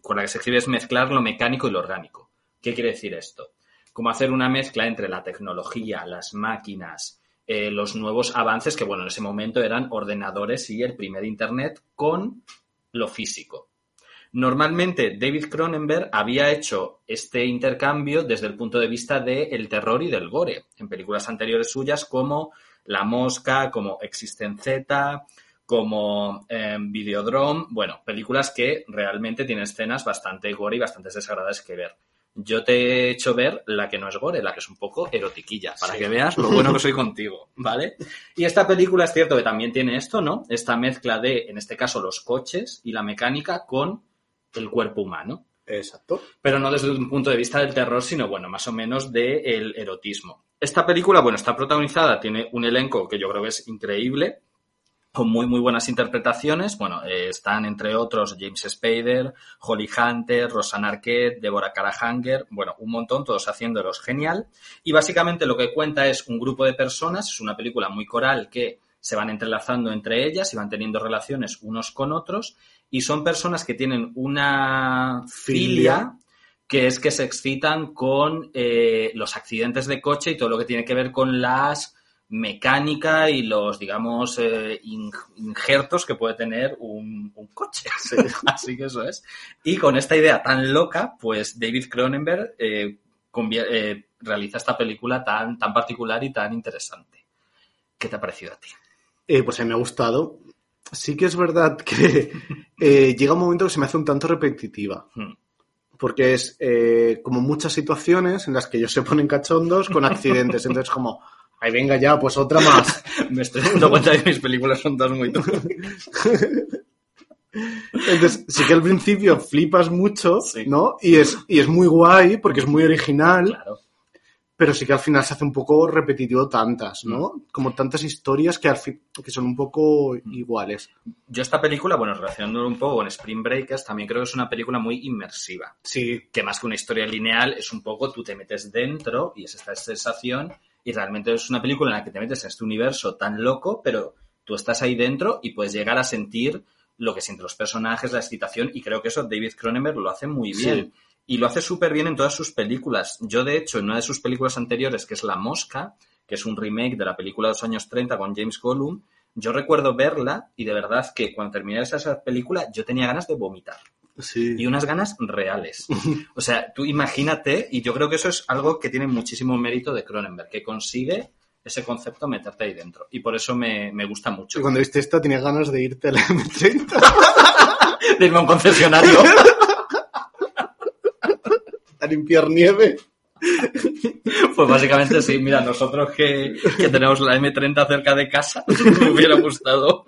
B: con la que se escribe es mezclar lo mecánico y lo orgánico. ¿Qué quiere decir esto? Como hacer una mezcla entre la tecnología, las máquinas, los nuevos avances que, bueno, en ese momento eran ordenadores y el primer Internet con lo físico. Normalmente David Cronenberg había hecho este intercambio desde el punto de vista del terror y del gore en películas anteriores suyas como La Mosca, como Existen Z, como eh, Videodrome, bueno, películas que realmente tienen escenas bastante gore y bastante desagradables que ver. Yo te he hecho ver la que no es gore, la que es un poco erotiquilla, para
C: Sí.
B: que veas lo bueno que soy contigo, ¿vale? Y esta película es cierto que también tiene esto, ¿no? Esta mezcla de, en este caso, los coches y la mecánica con el cuerpo humano.
C: Exacto.
B: Pero no desde un punto de vista del terror, sino, bueno, más o menos del erotismo. Esta película, bueno, está protagonizada, tiene un elenco que yo creo que es increíble, con muy, muy buenas interpretaciones. Bueno, eh, están entre otros James Spader, Holly Hunter, Rosanna Arquette, Deborah Karahanger, bueno, un montón, todos haciéndolos genial. Y básicamente lo que cuenta es un grupo de personas, es una película muy coral que se van entrelazando entre ellas y van teniendo relaciones unos con otros, y son personas que tienen una filia,
C: Filia.
B: que es que se excitan con eh, los accidentes de coche y todo lo que tiene que ver con las mecánica y los, digamos, eh, in- injertos que puede tener un, un coche. Así que eso es. Y con esta idea tan loca, pues David Cronenberg eh, eh, realiza esta película tan, tan particular y tan interesante. ¿Qué te ha parecido a ti?
C: Pues a mí me ha gustado. Sí que es verdad que llega un momento que se me hace un tanto repetitiva.
B: Hmm.
C: Porque es eh, como muchas situaciones en las que ellos se ponen cachondos con accidentes. Entonces, como, ay, venga ya, pues otra más.
B: Me estoy dando cuenta de que mis películas son todas muy.
C: Entonces, sí que al principio flipas mucho,
B: Sí.
C: ¿no? Y es, y es muy guay porque es muy original,
B: Claro.
C: pero sí que al final se hace un poco repetitivo tantas, ¿no?
B: Mm.
C: Como tantas historias que, al fin, que son un poco iguales.
B: Yo esta película, bueno, relacionándolo un poco con Spring Breakers, también creo que es una película muy inmersiva.
C: Sí,
B: que más que una historia lineal es un poco tú te metes dentro y es esta sensación y realmente es una película en la que te metes en este universo tan loco, pero tú estás ahí dentro y puedes llegar a sentir lo que sienten los personajes, la excitación y creo que eso David Cronenberg lo hace muy
C: Sí.
B: bien. Y lo hace súper bien en todas sus películas. Yo, de hecho, en una de sus películas anteriores, que es La Mosca, que es un remake de la película de los años 30 con James Gollum, yo recuerdo verla y de verdad que cuando terminé esa película yo tenía ganas de vomitar
C: sí.
B: y unas ganas reales. O sea, tú imagínate, y yo creo que eso es algo que tiene muchísimo mérito de Cronenberg, que consigue ese concepto meterte ahí dentro. Y por eso me, me gusta mucho.
C: Y cuando viste esta tenías ganas de irte a la M30
B: De irme a un concesionario.
C: a limpiar nieve.
B: Pues básicamente sí, mira, nosotros que, que tenemos la M30 cerca de casa, me hubiera gustado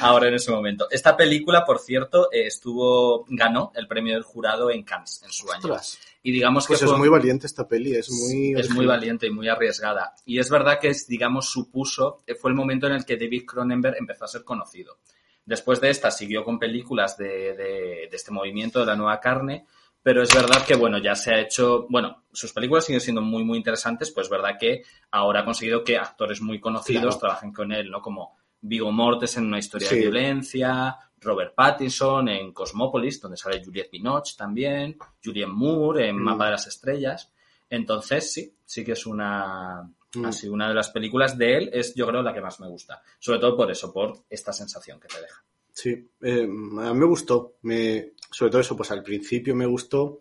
B: ahora en ese momento. Esta película, por cierto, eh, estuvo, ganó el premio del jurado en Cannes en su año.
C: Ostras.
B: Y digamos que
C: Pues es
B: fue-
C: muy valiente esta peli, es muy...
B: es muy valiente y muy arriesgada. Y es verdad que, es, digamos, supuso, eh, fue el momento en el que David Cronenberg empezó a ser conocido. Después de esta siguió con películas de, de- de este movimiento de la nueva carne, pero es verdad que, bueno, ya se ha hecho, bueno, sus películas siguen siendo muy, muy interesantes, pues es verdad que ahora ha conseguido que actores muy conocidos
C: Claro.
B: trabajen con él, ¿no? Como Vigo Mortes en Una historia de violencia, Robert Pattinson en Cosmópolis, donde sale Juliette Binoche también, Julianne Moore en
C: Mm.
B: Mapa de las Estrellas. Entonces, sí, sí que es una,
C: Mm.
B: así, una de las películas de él, es yo creo la que más me gusta. Sobre todo por eso, por esta sensación que te deja.
C: Sí, eh, a mí me gustó. Me, sobre todo eso, pues al principio me gustó.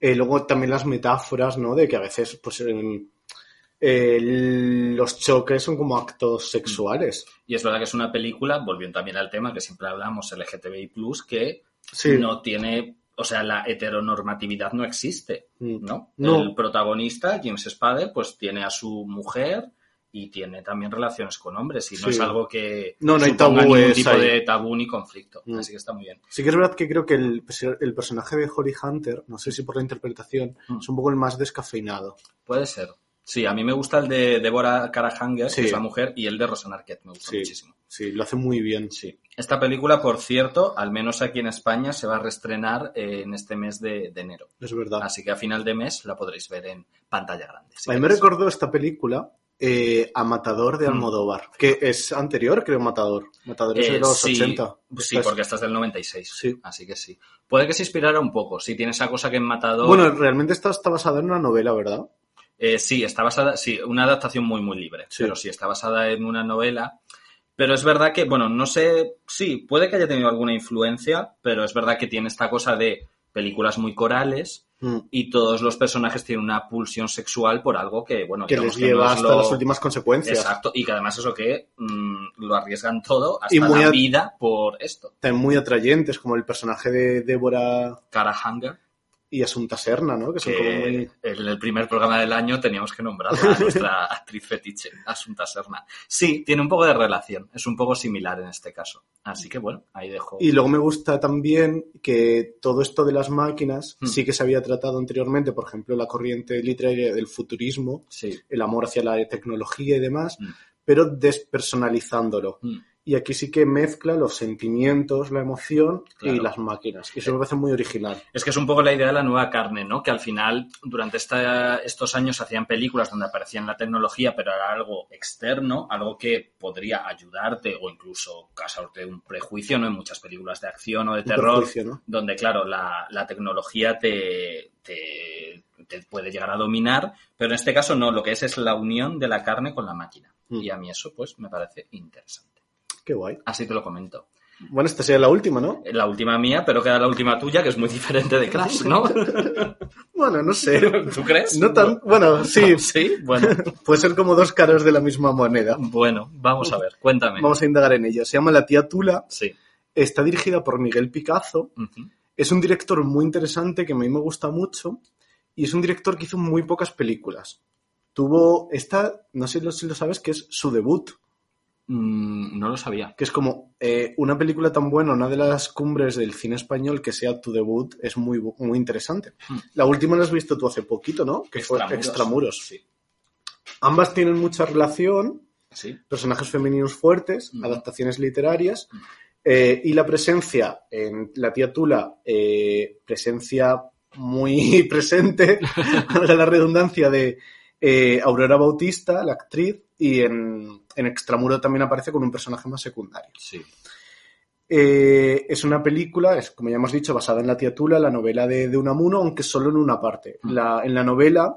C: Eh, luego también las metáforas, ¿no? De que a veces, pues, em, eh, los choques son como actos sexuales.
B: Y es verdad que es una película, volviendo también al tema que siempre hablamos, LGTBI+, que
C: Sí.
B: no tiene, o sea, la heteronormatividad no existe,
C: Mm.
B: ¿no?
C: No.
B: El protagonista, James Spade, pues tiene a su mujer y tiene también relaciones con hombres y no
C: Sí.
B: es algo que
C: No, no hay tabúes
B: ningún tipo
C: ahí.
B: de tabú ni conflicto.
C: Mm.
B: Así que está muy bien.
C: Sí que es verdad que creo que el, el personaje de Holly Hunter, no sé si por la interpretación,
B: Mm.
C: es un poco el más descafeinado.
B: Puede ser. Sí, a mí me gusta el de Deborah Karahanger,
C: Sí.
B: que es la mujer, y el de Rosan Arquette, me gusta
C: Sí.
B: muchísimo.
C: Sí, lo hace muy bien.
B: Sí. Esta película, por cierto, al menos aquí en España, se va a reestrenar eh, en este mes de, de enero.
C: Es verdad.
B: Así que a final de mes la podréis ver en pantalla grande. si
C: a mí me recordó esta película eh, a Matador de
B: Mm.
C: Almodóvar, que es anterior, creo, Matador. Matador es
B: Eh,
C: de los
B: sí,
C: 80.
B: Sí, porque esta es del 96.
C: Sí.
B: Así que sí. Puede que se inspirara un poco. Si tiene esa cosa que en Matador.
C: Bueno, realmente esta está basada en una novela, ¿verdad?
B: Eh, sí, está basada, sí, una adaptación muy, muy libre,
C: Sí.
B: pero sí, está basada en una novela. Pero es verdad que, bueno, no sé, sí, puede que haya tenido alguna influencia, pero es verdad que tiene esta cosa de películas muy corales
C: Mm.
B: y todos los personajes tienen una pulsión sexual por algo que, bueno,
C: Que les
B: que no
C: lleva hasta
B: lo-
C: las últimas consecuencias.
B: Exacto, y que además eso que mm, lo arriesgan todo hasta
C: Y muy
B: la vida por esto.
C: También muy atrayentes, como el personaje de Débora
B: Cara Hanger,
C: y Asunta Serna, ¿no? Que son como muy...
B: que en el primer programa del año teníamos que nombrar a nuestra actriz fetiche, Asunta Serna. Sí, tiene un poco de relación, es un poco similar en este caso. Así que bueno, ahí dejo.
C: Y luego me gusta también que todo esto de las máquinas
B: Mm.
C: sí que se había tratado anteriormente, por ejemplo, la corriente literaria del futurismo,
B: Sí.
C: el amor hacia la tecnología y demás,
B: Mm.
C: pero despersonalizándolo.
B: Mm.
C: Y aquí sí que mezcla los sentimientos, la emoción
B: Claro.
C: y las máquinas. Y eso me parece muy original.
B: Es que es un poco la idea de la nueva carne, ¿no? Que al final, durante esta- estos años, hacían películas donde aparecía la tecnología, pero era algo externo, algo que podría ayudarte o incluso causarte un prejuicio, ¿no? En muchas películas de acción o de terror, donde, claro, la, la tecnología te, te, te puede llegar a dominar, pero en este caso no, lo que es es la unión de la carne con la máquina.
C: Mm.
B: Y a mí eso, pues, me parece interesante.
C: Qué guay.
B: Así te lo comento.
C: Bueno, esta sería la última, ¿no?
B: La última mía, pero queda la última tuya, que es muy diferente de Crash, ¿no?
C: Bueno, no sé.
B: ¿Tú crees?
C: No tan... Bueno, sí,
B: Sí, bueno,
C: puede ser como dos caras de la misma moneda.
B: bueno, vamos a ver, cuéntame.
C: Vamos a indagar en ella. Se llama La tía Tula.
B: Sí.
C: Está dirigida por Miguel Picazo. Es un director muy interesante que a mí me gusta mucho y es un director que hizo muy pocas películas. Tuvo esta, no sé si lo sabes, que es su debut,
B: Mm, no lo sabía.
C: que es como eh, una película tan buena, una de las cumbres del cine español que sea tu debut, es muy, muy interesante.
B: Hmm.
C: La última la has visto tú hace poquito, ¿no? Que fue
B: Extramuros. Sí.
C: Ambas tienen mucha relación,
B: Sí.
C: personajes femeninos fuertes,
B: Ujú.
C: adaptaciones literarias,
B: Ujú.
C: eh, y la presencia en La tía Tula, eh, presencia muy presente, la redundancia, de Aurora Bautista, la actriz, y en, en Extramuro también aparece con un personaje más secundario.
B: Sí.
C: Eh, es una película, es, como ya hemos dicho, basada en La tía Tula, la novela de, de Unamuno, aunque solo en una parte.
B: Mm.
C: La- en la novela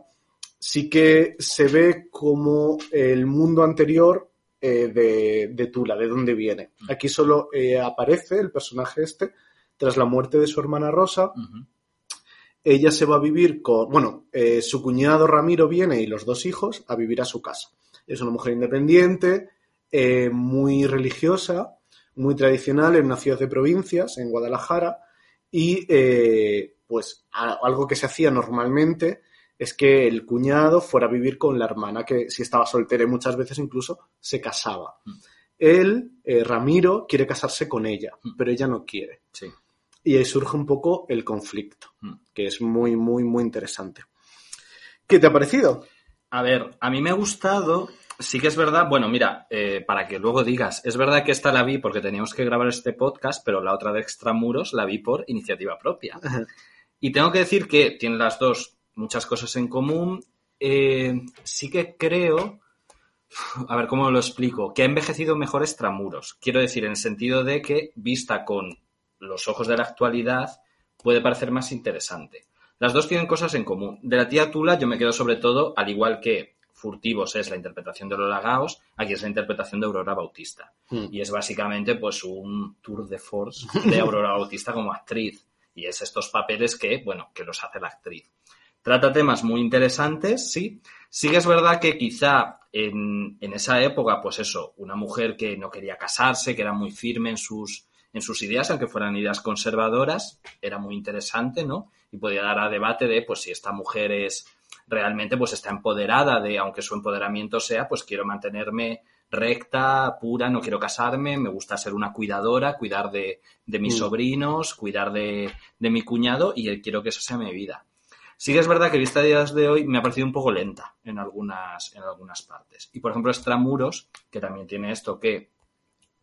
C: sí que se ve como el mundo anterior eh, de, de Tula, de dónde viene.
B: Mm.
C: Aquí solo eh, aparece el personaje este tras la muerte de su hermana Rosa. Ella se va a vivir con, bueno, su cuñado Ramiro viene y los dos hijos a vivir a su casa. Es una mujer independiente, eh, muy religiosa, muy tradicional en una ciudad de provincias, en Guadalajara, y eh, pues a- algo que se hacía normalmente es que el cuñado fuera a vivir con la hermana, que si estaba soltera y muchas veces incluso se casaba.
B: Mm.
C: Él, eh, Ramiro, quiere casarse con ella,
B: Mm.
C: pero ella no quiere.
B: Sí.
C: Y ahí surge un poco el conflicto,
B: Mm.
C: que es muy, muy, muy interesante. ¿Qué te ha parecido?
B: A ver, a mí me ha gustado. Sí que es verdad, bueno, mira, eh, para que luego digas, es verdad que esta la vi porque teníamos que grabar este podcast, pero la otra de Extramuros la vi por iniciativa propia. Y tengo que decir que tienen las dos muchas cosas en común. Eh, sí que creo, a ver cómo lo explico, que ha envejecido mejor Extramuros. Quiero decir, en el sentido de que, vista con los ojos de la actualidad, puede parecer más interesante. Las dos tienen cosas en común. De la tía Tula yo me quedo sobre todo, al igual que Furtivos es la interpretación de Lola Gaos, aquí es la interpretación de Aurora Bautista.
C: Mm.
B: Y es básicamente pues un tour de force de Aurora Bautista como actriz. Y es estos papeles que, bueno, que los hace la actriz. Trata temas muy interesantes, sí. Sí que es verdad que quizá en, en esa época, pues eso, una mujer que no quería casarse, que era muy firme en sus, en sus ideas, aunque fueran ideas conservadoras, era muy interesante, ¿no? Y podía dar a debate de, pues, si esta mujer es realmente, pues, está empoderada de, aunque su empoderamiento sea, pues, quiero mantenerme recta, pura, no quiero casarme, me gusta ser una cuidadora, cuidar de, de mis
C: Mm.
B: sobrinos, cuidar de, de mi cuñado y quiero que esa sea mi vida. Sí que es verdad que vista días de hoy me ha parecido un poco lenta en algunas, en algunas partes. Y por ejemplo, Extramuros, que también tiene esto que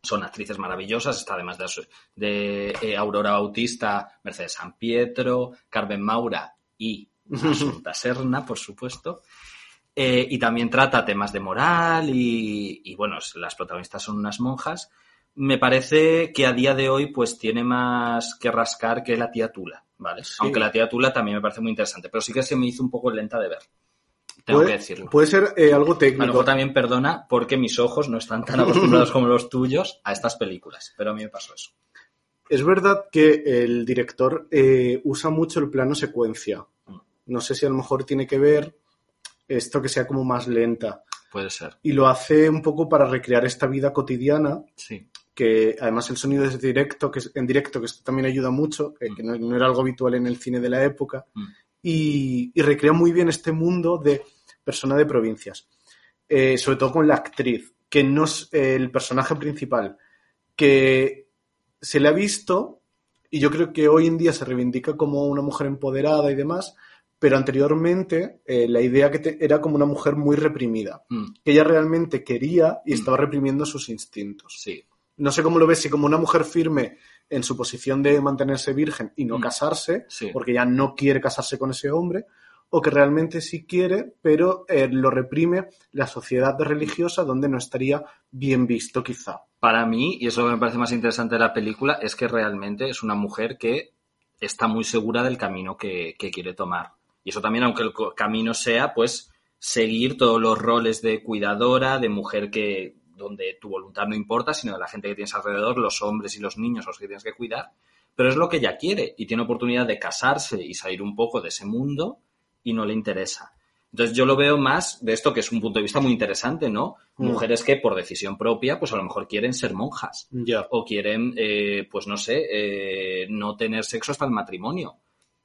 B: son actrices maravillosas, está además de, de eh, Aurora Bautista, Mercedes San Pietro, Carmen Maura y Asunta Serna, por supuesto. Eh, y también trata temas de moral y, y, bueno, las protagonistas son unas monjas. Me parece que a día de hoy pues tiene más que rascar que la tía Tula, ¿vale?
C: Sí.
B: Aunque la tía Tula también me parece muy interesante, pero sí que se me hizo un poco lenta de ver. Tengo
C: puede,
B: que decirlo.
C: Puede ser eh, algo
B: A lo
C: técnico.
B: mejor también perdona porque mis ojos no están tan acostumbrados como los tuyos a estas películas, pero a mí me pasó eso.
C: Es verdad que el director eh, usa mucho el plano secuencia.
B: Mm.
C: No sé si a lo mejor tiene que ver esto que sea como más lenta.
B: Puede ser,
C: Y lo hace un poco para recrear esta vida cotidiana,
B: sí.
C: que además el sonido es directo, que es en directo, que esto también ayuda mucho, eh, que no, no era algo habitual en el cine de la época,
B: Mm.
C: y, y recrea muy bien este mundo de persona de provincias. Eh, sobre todo con la actriz, que no es el personaje principal, que se le ha visto, y yo creo que hoy en día se reivindica como una mujer empoderada y demás, pero anteriormente eh, la idea que te- era como una mujer muy reprimida,
B: Mm,
C: que ella realmente quería y
B: Mm.
C: estaba reprimiendo sus instintos.
B: sí.
C: No sé cómo lo ves, si como una mujer firme en su posición de mantenerse virgen y no
B: Mm.
C: casarse,
B: Sí.
C: porque ya no quiere casarse con ese hombre, o que realmente sí quiere, pero eh, lo reprime la sociedad religiosa donde no estaría bien visto quizá.
B: Para mí, y eso me parece más interesante de la película, es que realmente es una mujer que está muy segura del camino que, que quiere tomar. Y eso también, aunque el camino sea, pues, seguir todos los roles de cuidadora, de mujer que donde tu voluntad no importa, sino de la gente que tienes alrededor, los hombres y los niños los que tienes que cuidar. Pero es lo que ella quiere y tiene oportunidad de casarse y salir un poco de ese mundo y no le interesa. Entonces yo lo veo más de esto que es un punto de vista muy interesante, ¿no?
C: Mm.
B: Mujeres que por decisión propia, pues a lo mejor quieren ser monjas
C: Ya.
B: o quieren, eh, pues no sé, eh, no tener sexo hasta el matrimonio.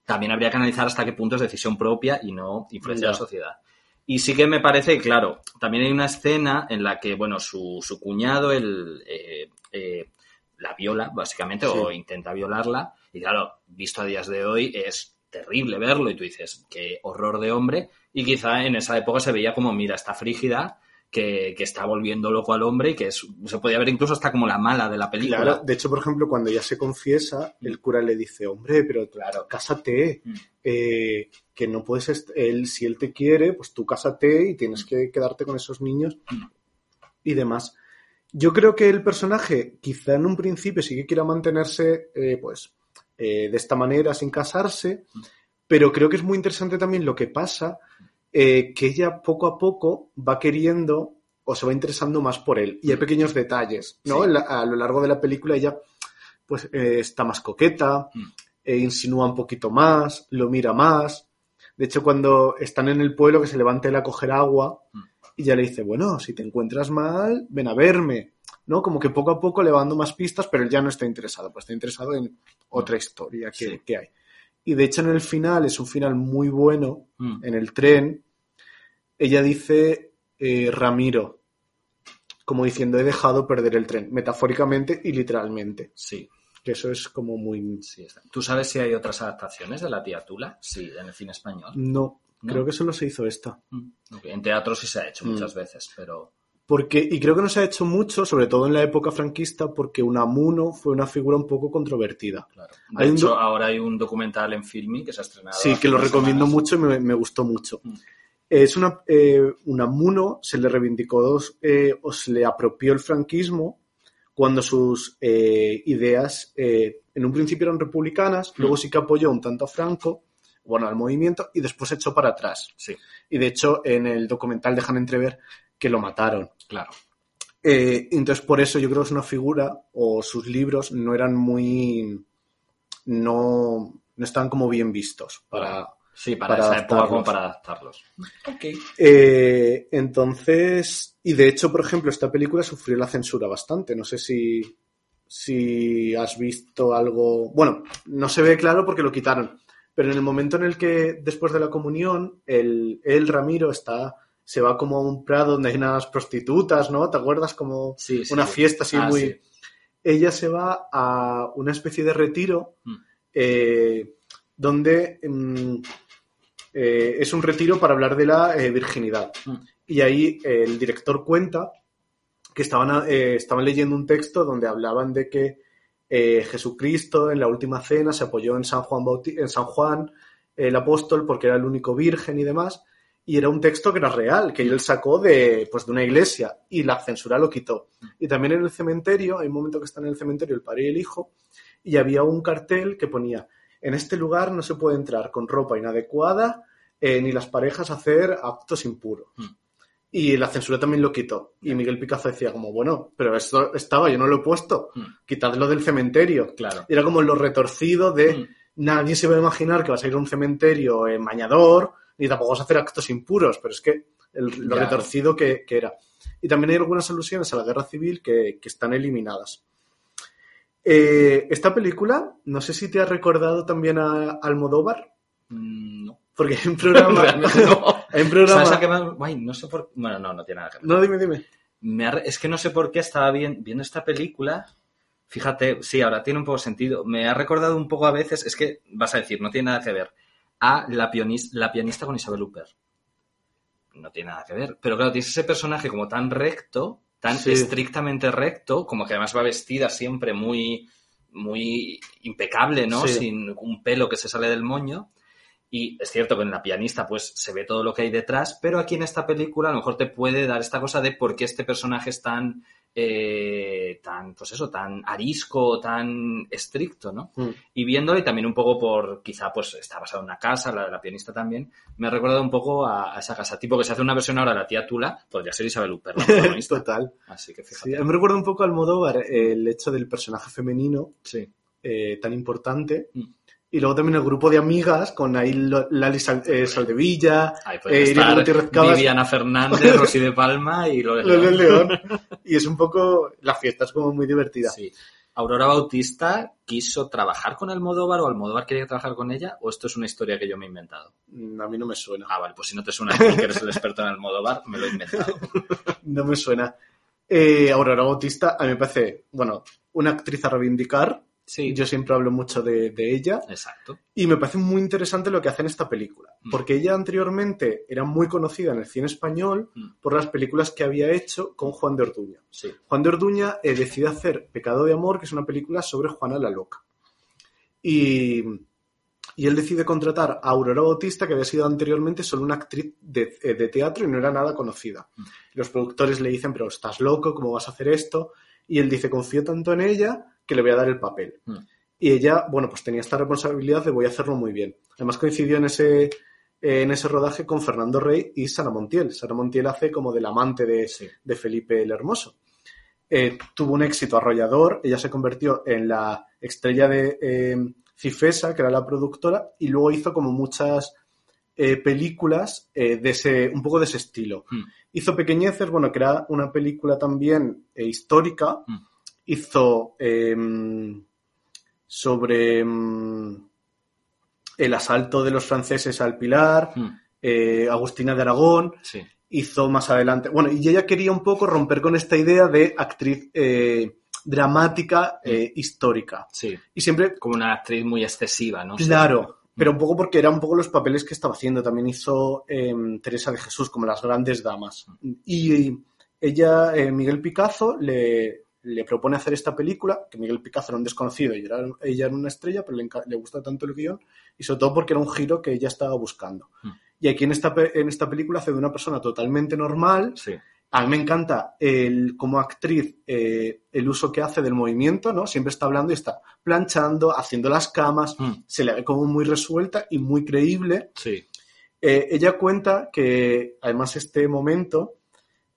B: También habría que analizar hasta qué punto es decisión propia y no influencia de la sociedad. Y sí que me parece, claro, también hay una escena en la que, bueno, su, su cuñado, el, eh, eh, la viola, básicamente,
C: Sí.
B: o intenta violarla. Y claro, visto a días de hoy, es terrible verlo. Y tú dices, qué horror de hombre. Y quizá en esa época se veía como, mira, está frígida, que, que está volviendo loco al hombre y que es- se podía ver incluso hasta como la mala de la película.
C: Claro, de hecho, por ejemplo, cuando ella se confiesa, el cura le dice, hombre, pero
B: Claro.
C: cásate,
B: Mm.
C: eh, que no puedes, él, si él te quiere, pues tú cásate y tienes que quedarte con esos niños
B: Mm.
C: y demás. Yo creo que el personaje, quizá en un principio sí que quiera mantenerse, eh, pues, eh, de esta manera, sin casarse, pero creo que es muy interesante también lo que pasa, eh, que ella poco a poco va queriendo o se va interesando más por él. Y hay
B: Mm.
C: pequeños detalles, ¿no?
B: Sí.
C: En la- a lo largo de la película ella, pues, eh, está más coqueta,
B: Mm.
C: insinúa un poquito más, lo mira más. De hecho, cuando están en el pueblo, que se levanta él a coger agua,
B: Mm.
C: y ya le dice, bueno, si te encuentras mal, ven a verme. ¿No? Como que poco a poco le va dando más pistas, pero él ya no está interesado, pues está interesado en otra historia que,
B: Sí.
C: que hay. Y de hecho en el final, es un final muy bueno,
B: Mm.
C: en el tren, ella dice eh, Ramiro, como diciendo he dejado perder el tren, metafóricamente y literalmente.
B: Sí,
C: Que eso es como muy...
B: sí. está. ¿Tú sabes si hay otras adaptaciones de La tía Tula? Sí, en el cine español.
C: No,
B: ¿No?
C: creo que solo se hizo esta.
B: Mm. En teatro sí se ha hecho
C: Mm.
B: muchas veces, pero...
C: Porque, y creo que no se ha hecho mucho, sobre todo en la época franquista, porque Unamuno fue una figura un poco controvertida.
B: Claro. De
C: Hay
B: hecho, ahora hay un documental en Filming que se ha estrenado.
C: Sí, que lo recomiendo
B: semanas.
C: mucho y me, me gustó mucho.
B: Mm.
C: Es una, eh, Unamuno se le reivindicó dos, eh, o se le apropió el franquismo cuando sus eh, ideas eh, en un principio eran republicanas,
B: Mm.
C: luego sí que apoyó un tanto a Franco, bueno, al movimiento, y después se echó para atrás.
B: Sí,
C: Y de hecho, en el documental dejan entrever que lo mataron.
B: Claro.
C: Eh, entonces, por eso yo creo que es una figura, o sus libros no eran muy. no, no estaban como bien vistos para.
B: Sí, para,
C: Para
B: esa época como
C: adaptarlos.
B: para adaptarlos. Ok.
C: Eh, entonces, y de hecho, por ejemplo, esta película sufrió la censura bastante. No sé si, si has visto algo. Bueno, no se ve claro porque lo quitaron. Pero en el momento en el que, después de la comunión, el, el Ramiro está. Se va como a un prado donde hay unas prostitutas, ¿no? ¿Te acuerdas? Como
B: Sí, sí,
C: una fiesta así
B: Ah,
C: muy.
B: sí.
C: Ella se va a una especie de retiro
B: Mm.
C: eh, donde mm, eh, es un retiro para hablar de la eh, virginidad.
B: Mm.
C: Y ahí eh, el director cuenta que estaban, eh, estaban leyendo un texto donde hablaban de que Jesucristo en la última cena se apoyó en San Juan, Bauti- en San Juan el apóstol porque era el único virgen y demás. Y era un texto que era real, que él sacó de, pues, de una iglesia y la censura lo quitó. Y también en el cementerio, hay un momento que están en el cementerio el padre y el hijo, y había un cartel que ponía, en este lugar no se puede entrar con ropa inadecuada, eh, ni las parejas hacer actos impuros.
B: Mm.
C: Y la censura también lo quitó. Y Miguel Picazo decía como, bueno, pero esto estaba, yo no lo he puesto.
B: Mm.
C: Quitadlo del cementerio.
B: Claro.
C: Era como lo retorcido de
B: Mm.
C: nadie se va a imaginar que vas a ir a un cementerio en mañador, ni tampoco vas a hacer actos impuros, pero es que el- lo
B: Ya.
C: retorcido que, que era. Y también hay algunas alusiones a la guerra civil que, que están eliminadas. Eh, esta película, no sé si te ha recordado también a Almodóvar,
B: Mm, No.
C: porque hay un programa.
B: Realmente no.
C: hay un programa.
B: ¿Sabes a qué me- Guay, no sé por Bueno, no, no tiene nada que ver.
C: No, dime, dime.
B: Me ha re- Es que no sé por qué estaba bien, viendo esta película. Fíjate, sí, ahora tiene un poco sentido. Me ha recordado un poco a veces, es que vas a decir, no tiene nada que ver, a la, pianista con Isabel Huppert. No tiene nada que ver. Pero claro, tienes ese personaje como tan recto, tan
C: Sí.
B: estrictamente recto, como que además va vestida siempre muy, muy impecable, ¿no?
C: Sí.
B: Sin un pelo que se sale del moño. Y es cierto que en la pianista pues se ve todo lo que hay detrás, pero aquí en esta película a lo mejor te puede dar esta cosa de por qué este personaje es tan, eh, tan, pues eso, tan arisco, tan estricto, ¿no?
C: Mm.
B: Y viéndolo y también un poco por, quizá pues está basado en una casa, la de la pianista también, me ha recordado un poco a, a esa casa. Tipo que se hace una versión ahora de la tía Tula, podría ser Isabel Huppert, la protagonista.
C: Total.
B: Así que fíjate.
C: me recuerda un poco a Almodóvar eh, el hecho del personaje femenino
B: Sí.
C: eh, tan importante.
B: Mm.
C: Y luego también el grupo de amigas con ahí Lali Sal- eh, Soldevilla,
B: Ahí
C: Eh,
B: estar. Viviana Fernández, Rosy de Palma y
C: Lole
B: León.
C: León. Y es un poco, la fiesta es como muy divertida.
B: Sí. ¿Aurora Bautista quiso trabajar con Almodóvar o Almodóvar quería trabajar con ella? ¿O esto es una historia que yo me he inventado?
C: Mm, A mí no me suena.
B: Ah, vale, pues si no te suena a ti, que eres el experto en Almodóvar, me lo he inventado.
C: No me suena. Eh, Aurora Bautista, a mí me parece, bueno, una actriz a reivindicar.
B: Sí,
C: Yo siempre hablo mucho de, de ella.
B: exacto.
C: Y me parece muy interesante lo que hace en esta película.
B: Mm.
C: Porque ella anteriormente era muy conocida en el cine español
B: Mm.
C: por las películas que había hecho con Juan de Orduña.
B: Sí.
C: Juan de Orduña eh, decide hacer Pecado de Amor, que es una película sobre Juana la Loca. Y, y él decide contratar a Aurora Bautista, que había sido anteriormente solo una actriz de, eh, de teatro y no era nada conocida.
B: Mm.
C: Los productores le dicen, pero estás loco, ¿cómo vas a hacer esto? Y él dice, confío tanto en ella que le voy a dar el papel.
B: Mm.
C: Y ella, bueno, pues tenía esta responsabilidad de voy a hacerlo muy bien. Además coincidió en ese, en ese rodaje con Fernando Rey y Sara Montiel. Sara Montiel hace como del amante de,
B: Sí.
C: de Felipe el Hermoso. Eh, tuvo un éxito arrollador, ella se convirtió en la estrella de eh, Cifesa, que era la productora, y luego hizo como muchas eh, películas eh, de ese, un poco de ese estilo.
B: Mm.
C: Hizo Pequeñeces, bueno, que era una película también eh, histórica.
B: Mm.
C: Hizo em, sobre... em, el asalto de los franceses al Pilar,
B: Mm,
C: eh, Agustina de Aragón,
B: Sí.
C: hizo más adelante. Bueno, y ella quería un poco romper con esta idea de actriz dramática histórica.
B: Sí.
C: Y siempre,
B: Como una actriz muy excesiva, ¿no?
C: claro, pero un poco porque eran un poco los papeles que estaba haciendo. También hizo eh, Teresa de Jesús, como las grandes damas. Y ella, eh, Miguel Picazo, le, le propone hacer esta película, que Miguel Picazo era un desconocido y era, ella era una estrella, pero le, gusta tanto el guion, y sobre todo porque era un giro que ella estaba buscando.
B: Mm.
C: Y aquí en esta, en esta película hace de una persona totalmente normal,
B: Sí.
C: A mí me encanta el, como actriz eh, el uso que hace del movimiento, ¿no? Siempre está hablando y está planchando, haciendo las camas,
B: Mm,
C: se le ve como muy resuelta y muy creíble.
B: Sí.
C: Eh, ella cuenta que además este momento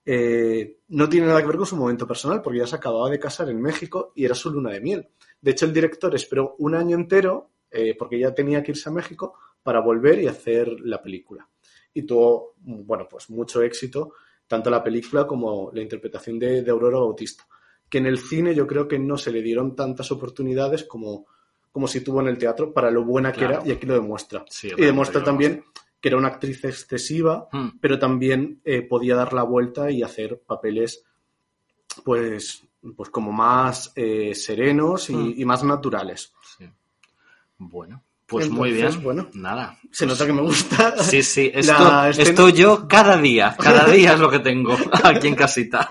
C: eh, no tiene nada que ver con su momento personal, porque ya se acababa de casar en México y era su luna de miel. De hecho, el director esperó un año entero, porque ya tenía que irse a México, para volver y hacer la película. Y tuvo, bueno, pues mucho éxito, tanto la película como la interpretación de, de Aurora Bautista. Que en el cine yo creo que no se le dieron tantas oportunidades como, como si tuvo en el teatro para lo buena que
B: Claro.
C: era, y aquí lo demuestra.
B: Sí,
C: y demuestra también que era una actriz excesiva,
B: Mm,
C: pero también eh, podía dar la vuelta y hacer papeles pues, pues como más eh, serenos y,
B: Mm.
C: y más naturales.
B: sí. Bueno, pues muy bien.
C: bueno.
B: Nada.
C: Se nota que me gusta.
B: Sí, sí, esto, esto yo cada día, cada día es lo que tengo aquí en casita.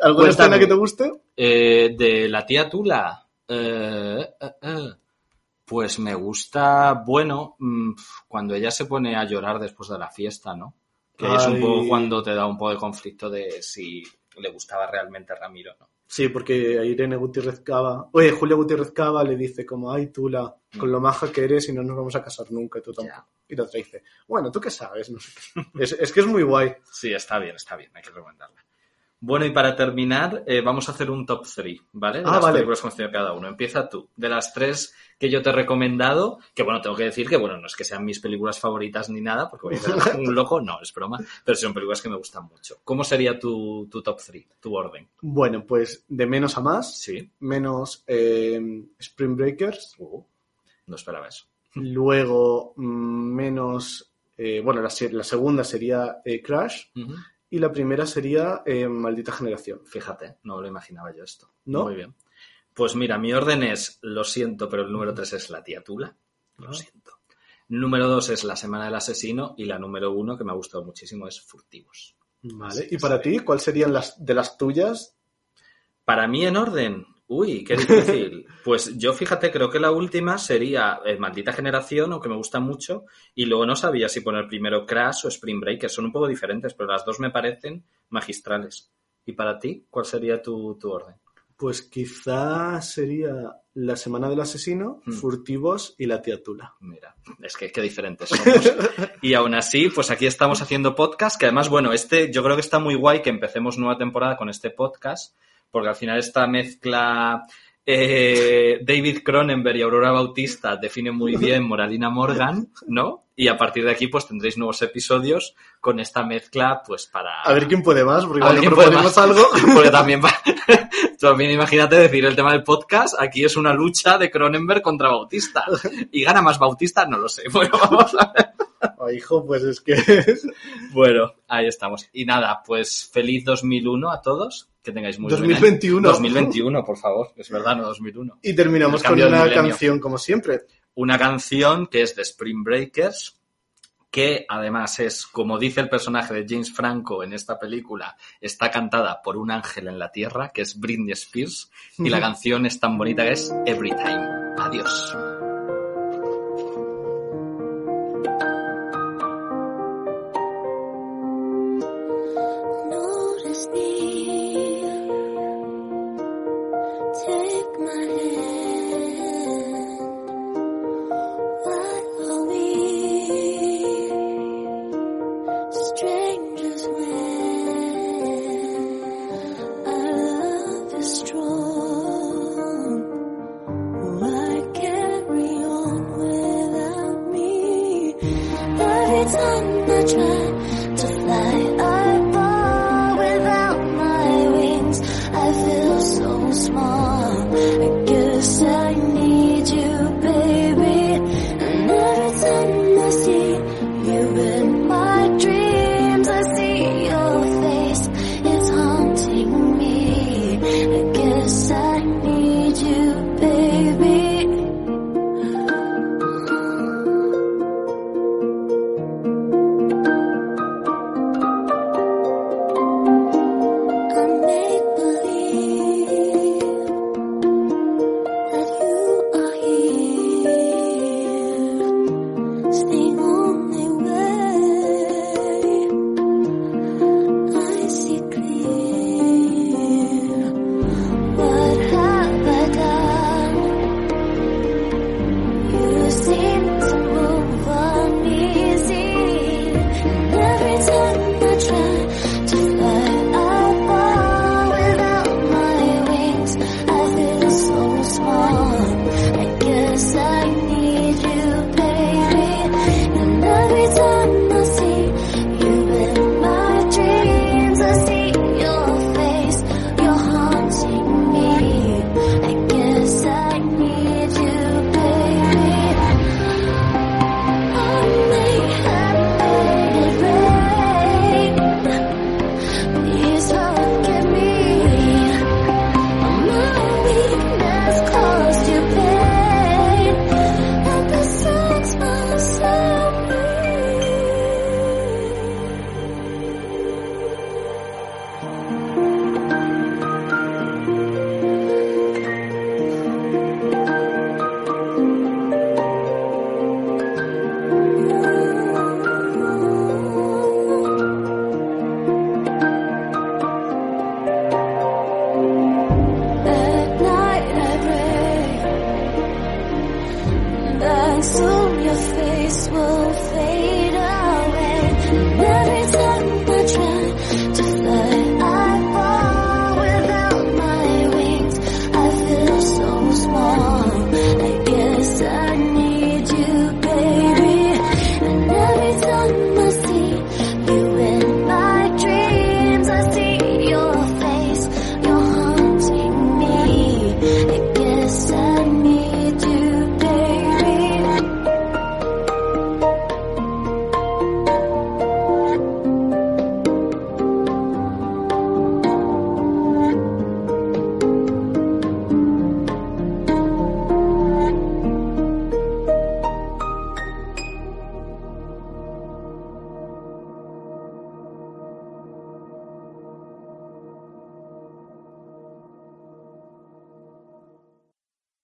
C: ¿Alguna
B: Cuéntame.
C: escena que te guste?
B: Eh, de la tía Tula, eh, eh, pues me gusta, bueno, mm, cuando ella se pone a llorar después de la fiesta, ¿no? Que es un poco cuando te da un poco de conflicto de si le gustaba realmente a Ramiro, ¿no?
C: Sí, porque a Irene Gutiérrez Cava, oye, Julia Gutiérrez Cava le dice como, ay, Tula, con lo maja que eres y no nos vamos a casar nunca, y tú tampoco. Y la otra dice, bueno, ¿tú qué sabes? No sé qué. Es, es que es muy guay.
B: Sí, está bien, está bien, hay que recomendarla. Bueno, y para terminar, eh, vamos a hacer un top 3, ¿vale? De
C: Ah,
B: las
C: vale.
B: películas que hemos tenido cada uno. Empieza tú. De las tres que yo te he recomendado, que bueno, tengo que decir que bueno, no es que sean mis películas favoritas ni nada, porque voy a ser un loco, no, es broma, pero son películas que me gustan mucho. ¿Cómo sería tu, tu top 3, tu orden?
C: Bueno, pues de menos a más,
B: Sí.
C: menos eh, Spring Breakers,
B: Uh, no esperaba eso.
C: luego mm, menos, eh, bueno, la, se- la segunda sería Crash. Y la primera sería eh, Maldita Generación.
B: Fíjate, no lo imaginaba yo esto.
C: ¿No?
B: Muy bien. Pues mira, mi orden es, lo siento, pero el número 3 es La Tía Tula. Lo
C: Ah.
B: siento. Número 2 es La Semana del Asesino y la número 1, que me ha gustado muchísimo, es Furtivos.
C: Vale. ¿Y para ti cuál serían las de las tuyas?
B: Para mí en orden, uy, qué difícil. pues yo fíjate, creo que la última sería eh, Maldita Generación, aunque me gusta mucho, y luego no sabía si poner primero Crash o Spring Breaker. Son un poco diferentes, pero las dos me parecen magistrales. ¿Y para ti, cuál sería tu, tu orden?
C: Pues quizás sería La Semana del Asesino,
B: Hmm.
C: Furtivos y La Tía Tula.
B: Mira, es que qué diferentes somos. Y aún así, pues aquí estamos haciendo podcast, que además, bueno, este yo creo que está muy guay que empecemos nueva temporada con este podcast, porque al final esta mezcla eh, David Cronenberg y Aurora Bautista define muy bien Moralina Morgan, ¿no? Y a partir de aquí, pues tendréis nuevos episodios con esta mezcla, pues para...
C: A ver quién puede más, porque
B: puede
C: proponemos
B: más.
C: algo...
B: Porque también, va- también imagínate decir el tema del podcast, aquí es una lucha de Cronenberg contra Bautista. ¿Y gana más Bautista? No lo sé. Bueno, vamos a ver.
C: Hijo, pues es que...
B: Bueno, ahí estamos. Y nada, pues feliz 2001 a todos. Que tengáis muy buen año.
C: 2021.
B: 2021, por favor. Es verdad, no 2001.
C: Y terminamos con una canción, como siempre.
B: Una canción que es de Spring Breakers, que además es, como dice el personaje de James Franco en esta película, está cantada por un ángel en la tierra, que es Britney Spears, y la canción es tan bonita que es Every Time. Adiós.